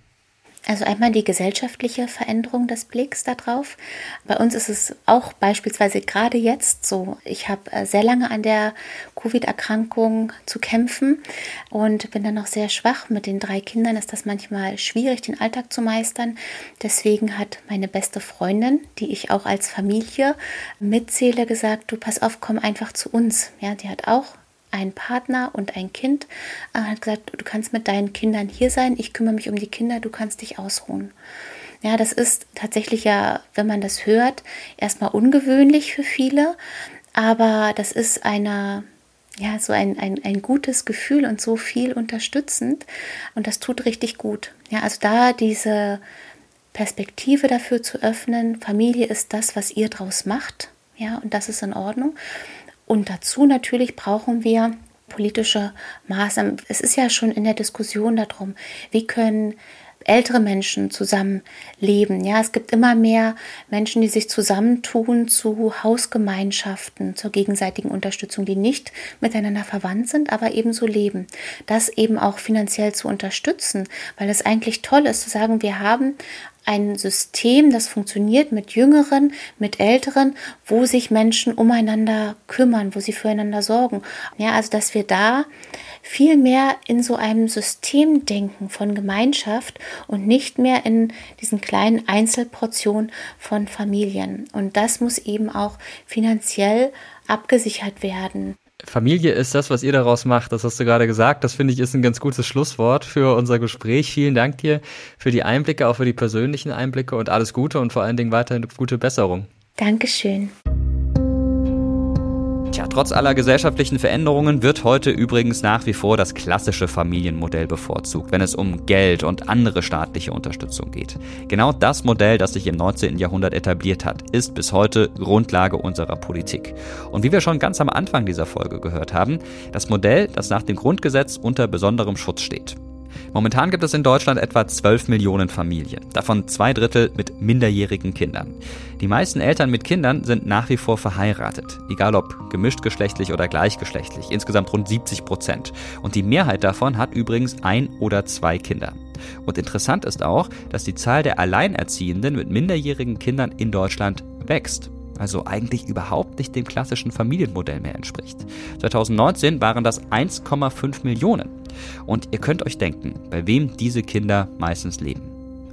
Also einmal die gesellschaftliche Veränderung des Blicks darauf. Bei uns ist es auch beispielsweise gerade jetzt so. Ich habe äh, sehr lange an der Covid-Erkrankung zu kämpfen und bin dann noch sehr schwach. Mit den drei Kindern ist das manchmal schwierig, den Alltag zu meistern. Deswegen hat meine beste Freundin, die ich auch als Familie mitzähle, gesagt, du pass auf, komm einfach zu uns. Ja, die hat auch ein Partner und ein Kind, äh, hat gesagt, du kannst mit deinen Kindern hier sein, ich kümmere mich um die Kinder, du kannst dich ausruhen. Ja, das ist tatsächlich ja, wenn man das hört, erstmal ungewöhnlich für viele, aber das ist eine, ja, so ein, ein, ein gutes Gefühl und so viel unterstützend und das tut richtig gut. Ja, also da diese Perspektive dafür zu öffnen, Familie ist das, was ihr draus macht, ja, und das ist in Ordnung. Und dazu natürlich brauchen wir politische Maßnahmen. Es ist ja schon in der Diskussion darum, wie können ältere Menschen zusammenleben. Ja, es gibt immer mehr Menschen, die sich zusammentun zu Hausgemeinschaften, zur gegenseitigen Unterstützung, die nicht miteinander verwandt sind, aber ebenso leben. Das eben auch finanziell zu unterstützen, weil es eigentlich toll ist zu sagen, wir haben ein System, das funktioniert mit Jüngeren, mit Älteren, wo sich Menschen umeinander kümmern, wo sie füreinander sorgen. Ja, also dass wir da viel mehr in so einem System denken von Gemeinschaft und nicht mehr in diesen kleinen Einzelportionen von Familien. Und das muss eben auch finanziell abgesichert werden. Familie ist das, was ihr daraus macht. Das hast du gerade gesagt. Das finde ich ist ein ganz gutes Schlusswort für unser Gespräch. Vielen Dank dir für die Einblicke, auch für die persönlichen Einblicke und alles Gute und vor allen Dingen weiterhin gute Besserung. Dankeschön. Tja, trotz aller gesellschaftlichen Veränderungen wird heute übrigens nach wie vor das klassische Familienmodell bevorzugt, wenn es um Geld und andere staatliche Unterstützung geht. Genau das Modell, das sich im 19. Jahrhundert etabliert hat, ist bis heute Grundlage unserer Politik. Und wie wir schon ganz am Anfang dieser Folge gehört haben, das Modell, das nach dem Grundgesetz unter besonderem Schutz steht. Momentan gibt es in Deutschland etwa 12 Millionen Familien, davon zwei Drittel mit minderjährigen Kindern. Die meisten Eltern mit Kindern sind nach wie vor verheiratet, egal ob gemischtgeschlechtlich oder gleichgeschlechtlich, insgesamt rund 70 Prozent. Und die Mehrheit davon hat übrigens ein oder zwei Kinder. Und interessant ist auch, dass die Zahl der Alleinerziehenden mit minderjährigen Kindern in Deutschland wächst also eigentlich überhaupt nicht dem klassischen Familienmodell mehr entspricht. 2019 waren das 1,5 Millionen. Und ihr könnt euch denken, bei wem diese Kinder meistens leben.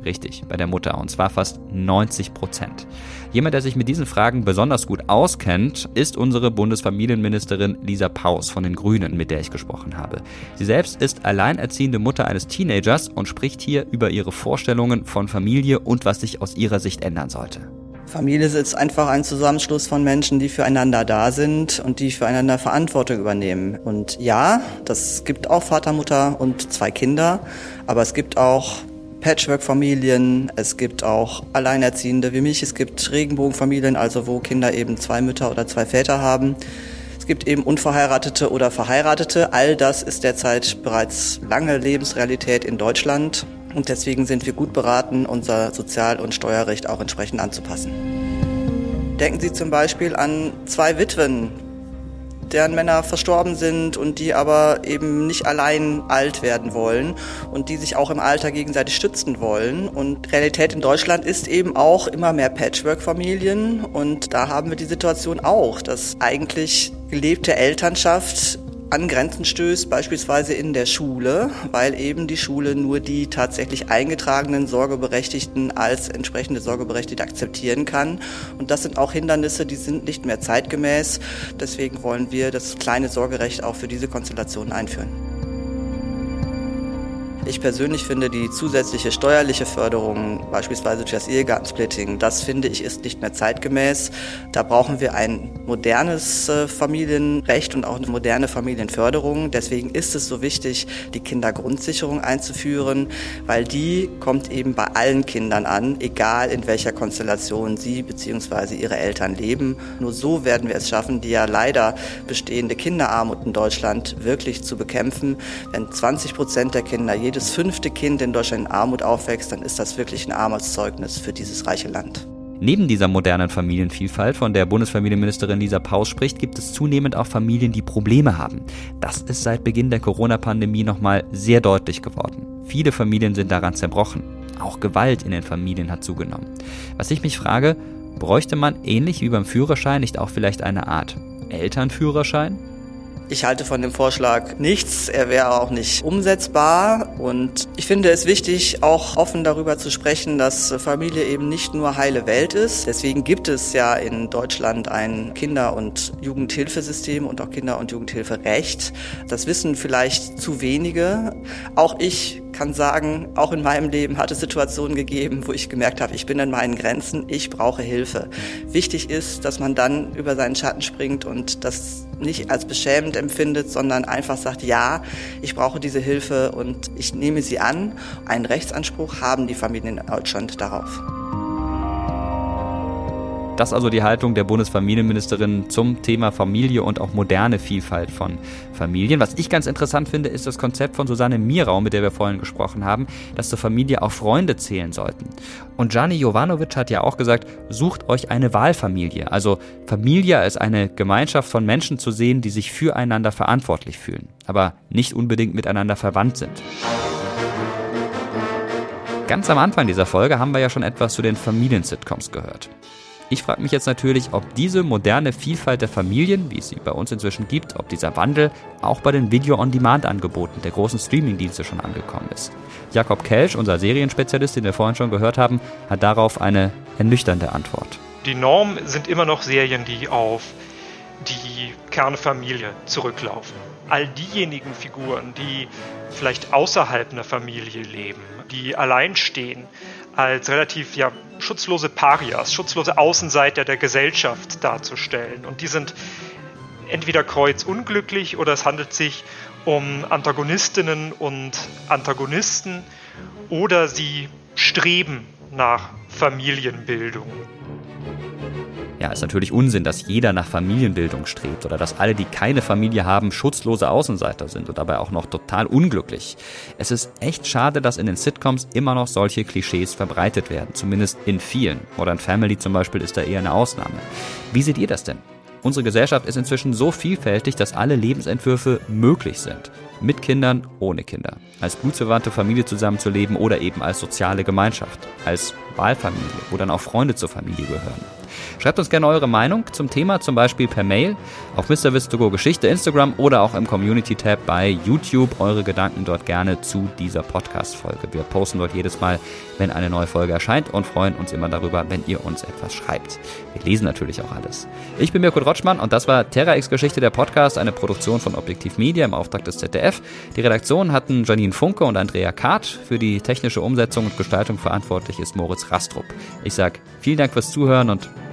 Richtig, bei der Mutter, und zwar fast 90 Prozent. Jemand, der sich mit diesen Fragen besonders gut auskennt, ist unsere Bundesfamilienministerin Lisa Paus von den Grünen, mit der ich gesprochen habe. Sie selbst ist alleinerziehende Mutter eines Teenagers und spricht hier über ihre Vorstellungen von Familie und was sich aus ihrer Sicht ändern sollte. Familie ist einfach ein Zusammenschluss von Menschen, die füreinander da sind und die füreinander Verantwortung übernehmen. Und ja, das gibt auch Vater, Mutter und zwei Kinder, aber es gibt auch Patchwork-Familien, es gibt auch Alleinerziehende wie mich, es gibt Regenbogenfamilien, also wo Kinder eben zwei Mütter oder zwei Väter haben. Es gibt eben Unverheiratete oder Verheiratete. All das ist derzeit bereits lange Lebensrealität in Deutschland. Und deswegen sind wir gut beraten, unser Sozial- und Steuerrecht auch entsprechend anzupassen. Denken Sie zum Beispiel an zwei Witwen, deren Männer verstorben sind und die aber eben nicht allein alt werden wollen und die sich auch im Alter gegenseitig stützen wollen. Und Realität in Deutschland ist eben auch immer mehr Patchwork-Familien und da haben wir die Situation auch, dass eigentlich gelebte Elternschaft an Grenzen stößt, beispielsweise in der Schule, weil eben die Schule nur die tatsächlich eingetragenen Sorgeberechtigten als entsprechende Sorgeberechtigte akzeptieren kann. Und das sind auch Hindernisse, die sind nicht mehr zeitgemäß. Deswegen wollen wir das kleine Sorgerecht auch für diese Konstellation einführen. Ich persönlich finde die zusätzliche steuerliche Förderung, beispielsweise durch das Ehegattensplitting, das finde ich ist nicht mehr zeitgemäß. Da brauchen wir ein modernes äh, Familienrecht und auch eine moderne Familienförderung. Deswegen ist es so wichtig, die Kindergrundsicherung einzuführen, weil die kommt eben bei allen Kindern an, egal in welcher Konstellation sie bzw. ihre Eltern leben. Nur so werden wir es schaffen, die ja leider bestehende Kinderarmut in Deutschland wirklich zu bekämpfen. Wenn 20 Prozent der Kinder jedes jedes fünfte Kind in Deutschland in Armut aufwächst, dann ist das wirklich ein Armutszeugnis für dieses reiche Land. Neben dieser modernen Familienvielfalt, von der Bundesfamilienministerin Lisa Paus spricht, gibt es zunehmend auch Familien, die Probleme haben. Das ist seit Beginn der Corona-Pandemie nochmal sehr deutlich geworden. Viele Familien sind daran zerbrochen. Auch Gewalt in den Familien hat zugenommen. Was ich mich frage, bräuchte man ähnlich wie beim Führerschein nicht auch vielleicht eine Art Elternführerschein? Ich halte von dem Vorschlag nichts. Er wäre auch nicht umsetzbar. Und ich finde es wichtig, auch offen darüber zu sprechen, dass Familie eben nicht nur heile Welt ist. Deswegen gibt es ja in Deutschland ein Kinder- und Jugendhilfesystem und auch Kinder- und Jugendhilferecht. Das wissen vielleicht zu wenige. Auch ich kann sagen, auch in meinem Leben hat es Situationen gegeben, wo ich gemerkt habe, ich bin an meinen Grenzen, ich brauche Hilfe. Wichtig ist, dass man dann über seinen Schatten springt und das nicht als beschämend empfindet, sondern einfach sagt, ja, ich brauche diese Hilfe und ich nehme sie an. Einen Rechtsanspruch haben die Familien in Deutschland darauf. Das also die Haltung der Bundesfamilienministerin zum Thema Familie und auch moderne Vielfalt von Familien. Was ich ganz interessant finde, ist das Konzept von Susanne Mirau, mit der wir vorhin gesprochen haben, dass zur Familie auch Freunde zählen sollten. Und Gianni Jovanovic hat ja auch gesagt, sucht euch eine Wahlfamilie. Also Familie als eine Gemeinschaft von Menschen zu sehen, die sich füreinander verantwortlich fühlen, aber nicht unbedingt miteinander verwandt sind. Ganz am Anfang dieser Folge haben wir ja schon etwas zu den Familien-Sitcoms gehört. Ich frage mich jetzt natürlich, ob diese moderne Vielfalt der Familien, wie es sie bei uns inzwischen gibt, ob dieser Wandel auch bei den Video-on-Demand-Angeboten der großen Streaming-Dienste schon angekommen ist. Jakob Kelsch, unser Serienspezialist, den wir vorhin schon gehört haben, hat darauf eine ernüchternde Antwort. Die Norm sind immer noch Serien, die auf die Kernfamilie zurücklaufen. All diejenigen Figuren, die vielleicht außerhalb einer Familie leben, die allein stehen, als relativ ja, schutzlose Parias, schutzlose Außenseiter der Gesellschaft darzustellen. Und die sind entweder kreuzunglücklich oder es handelt sich um Antagonistinnen und Antagonisten oder sie streben nach Familienbildung. Ja, ist natürlich Unsinn, dass jeder nach Familienbildung strebt oder dass alle, die keine Familie haben, schutzlose Außenseiter sind und dabei auch noch total unglücklich. Es ist echt schade, dass in den Sitcoms immer noch solche Klischees verbreitet werden, zumindest in vielen. Modern Family zum Beispiel ist da eher eine Ausnahme. Wie seht ihr das denn? Unsere Gesellschaft ist inzwischen so vielfältig, dass alle Lebensentwürfe möglich sind. Mit Kindern, ohne Kinder. Als blutsverwandte Familie zusammenzuleben oder eben als soziale Gemeinschaft. Als Wahlfamilie, wo dann auch Freunde zur Familie gehören. Schreibt uns gerne eure Meinung zum Thema, zum Beispiel per Mail auf MrWitzToGo Geschichte Instagram oder auch im Community-Tab bei YouTube. Eure Gedanken dort gerne zu dieser Podcast-Folge. Wir posten dort jedes Mal, wenn eine neue Folge erscheint und freuen uns immer darüber, wenn ihr uns etwas schreibt. Wir lesen natürlich auch alles. Ich bin Mirko Rotschmann und das war Terra X Geschichte, der Podcast, eine Produktion von Objektiv Media im Auftrag des ZDF. Die Redaktion hatten Janine Funke und Andrea Kart. Für die technische Umsetzung und Gestaltung verantwortlich ist Moritz Rastrup. Ich sage vielen Dank fürs Zuhören und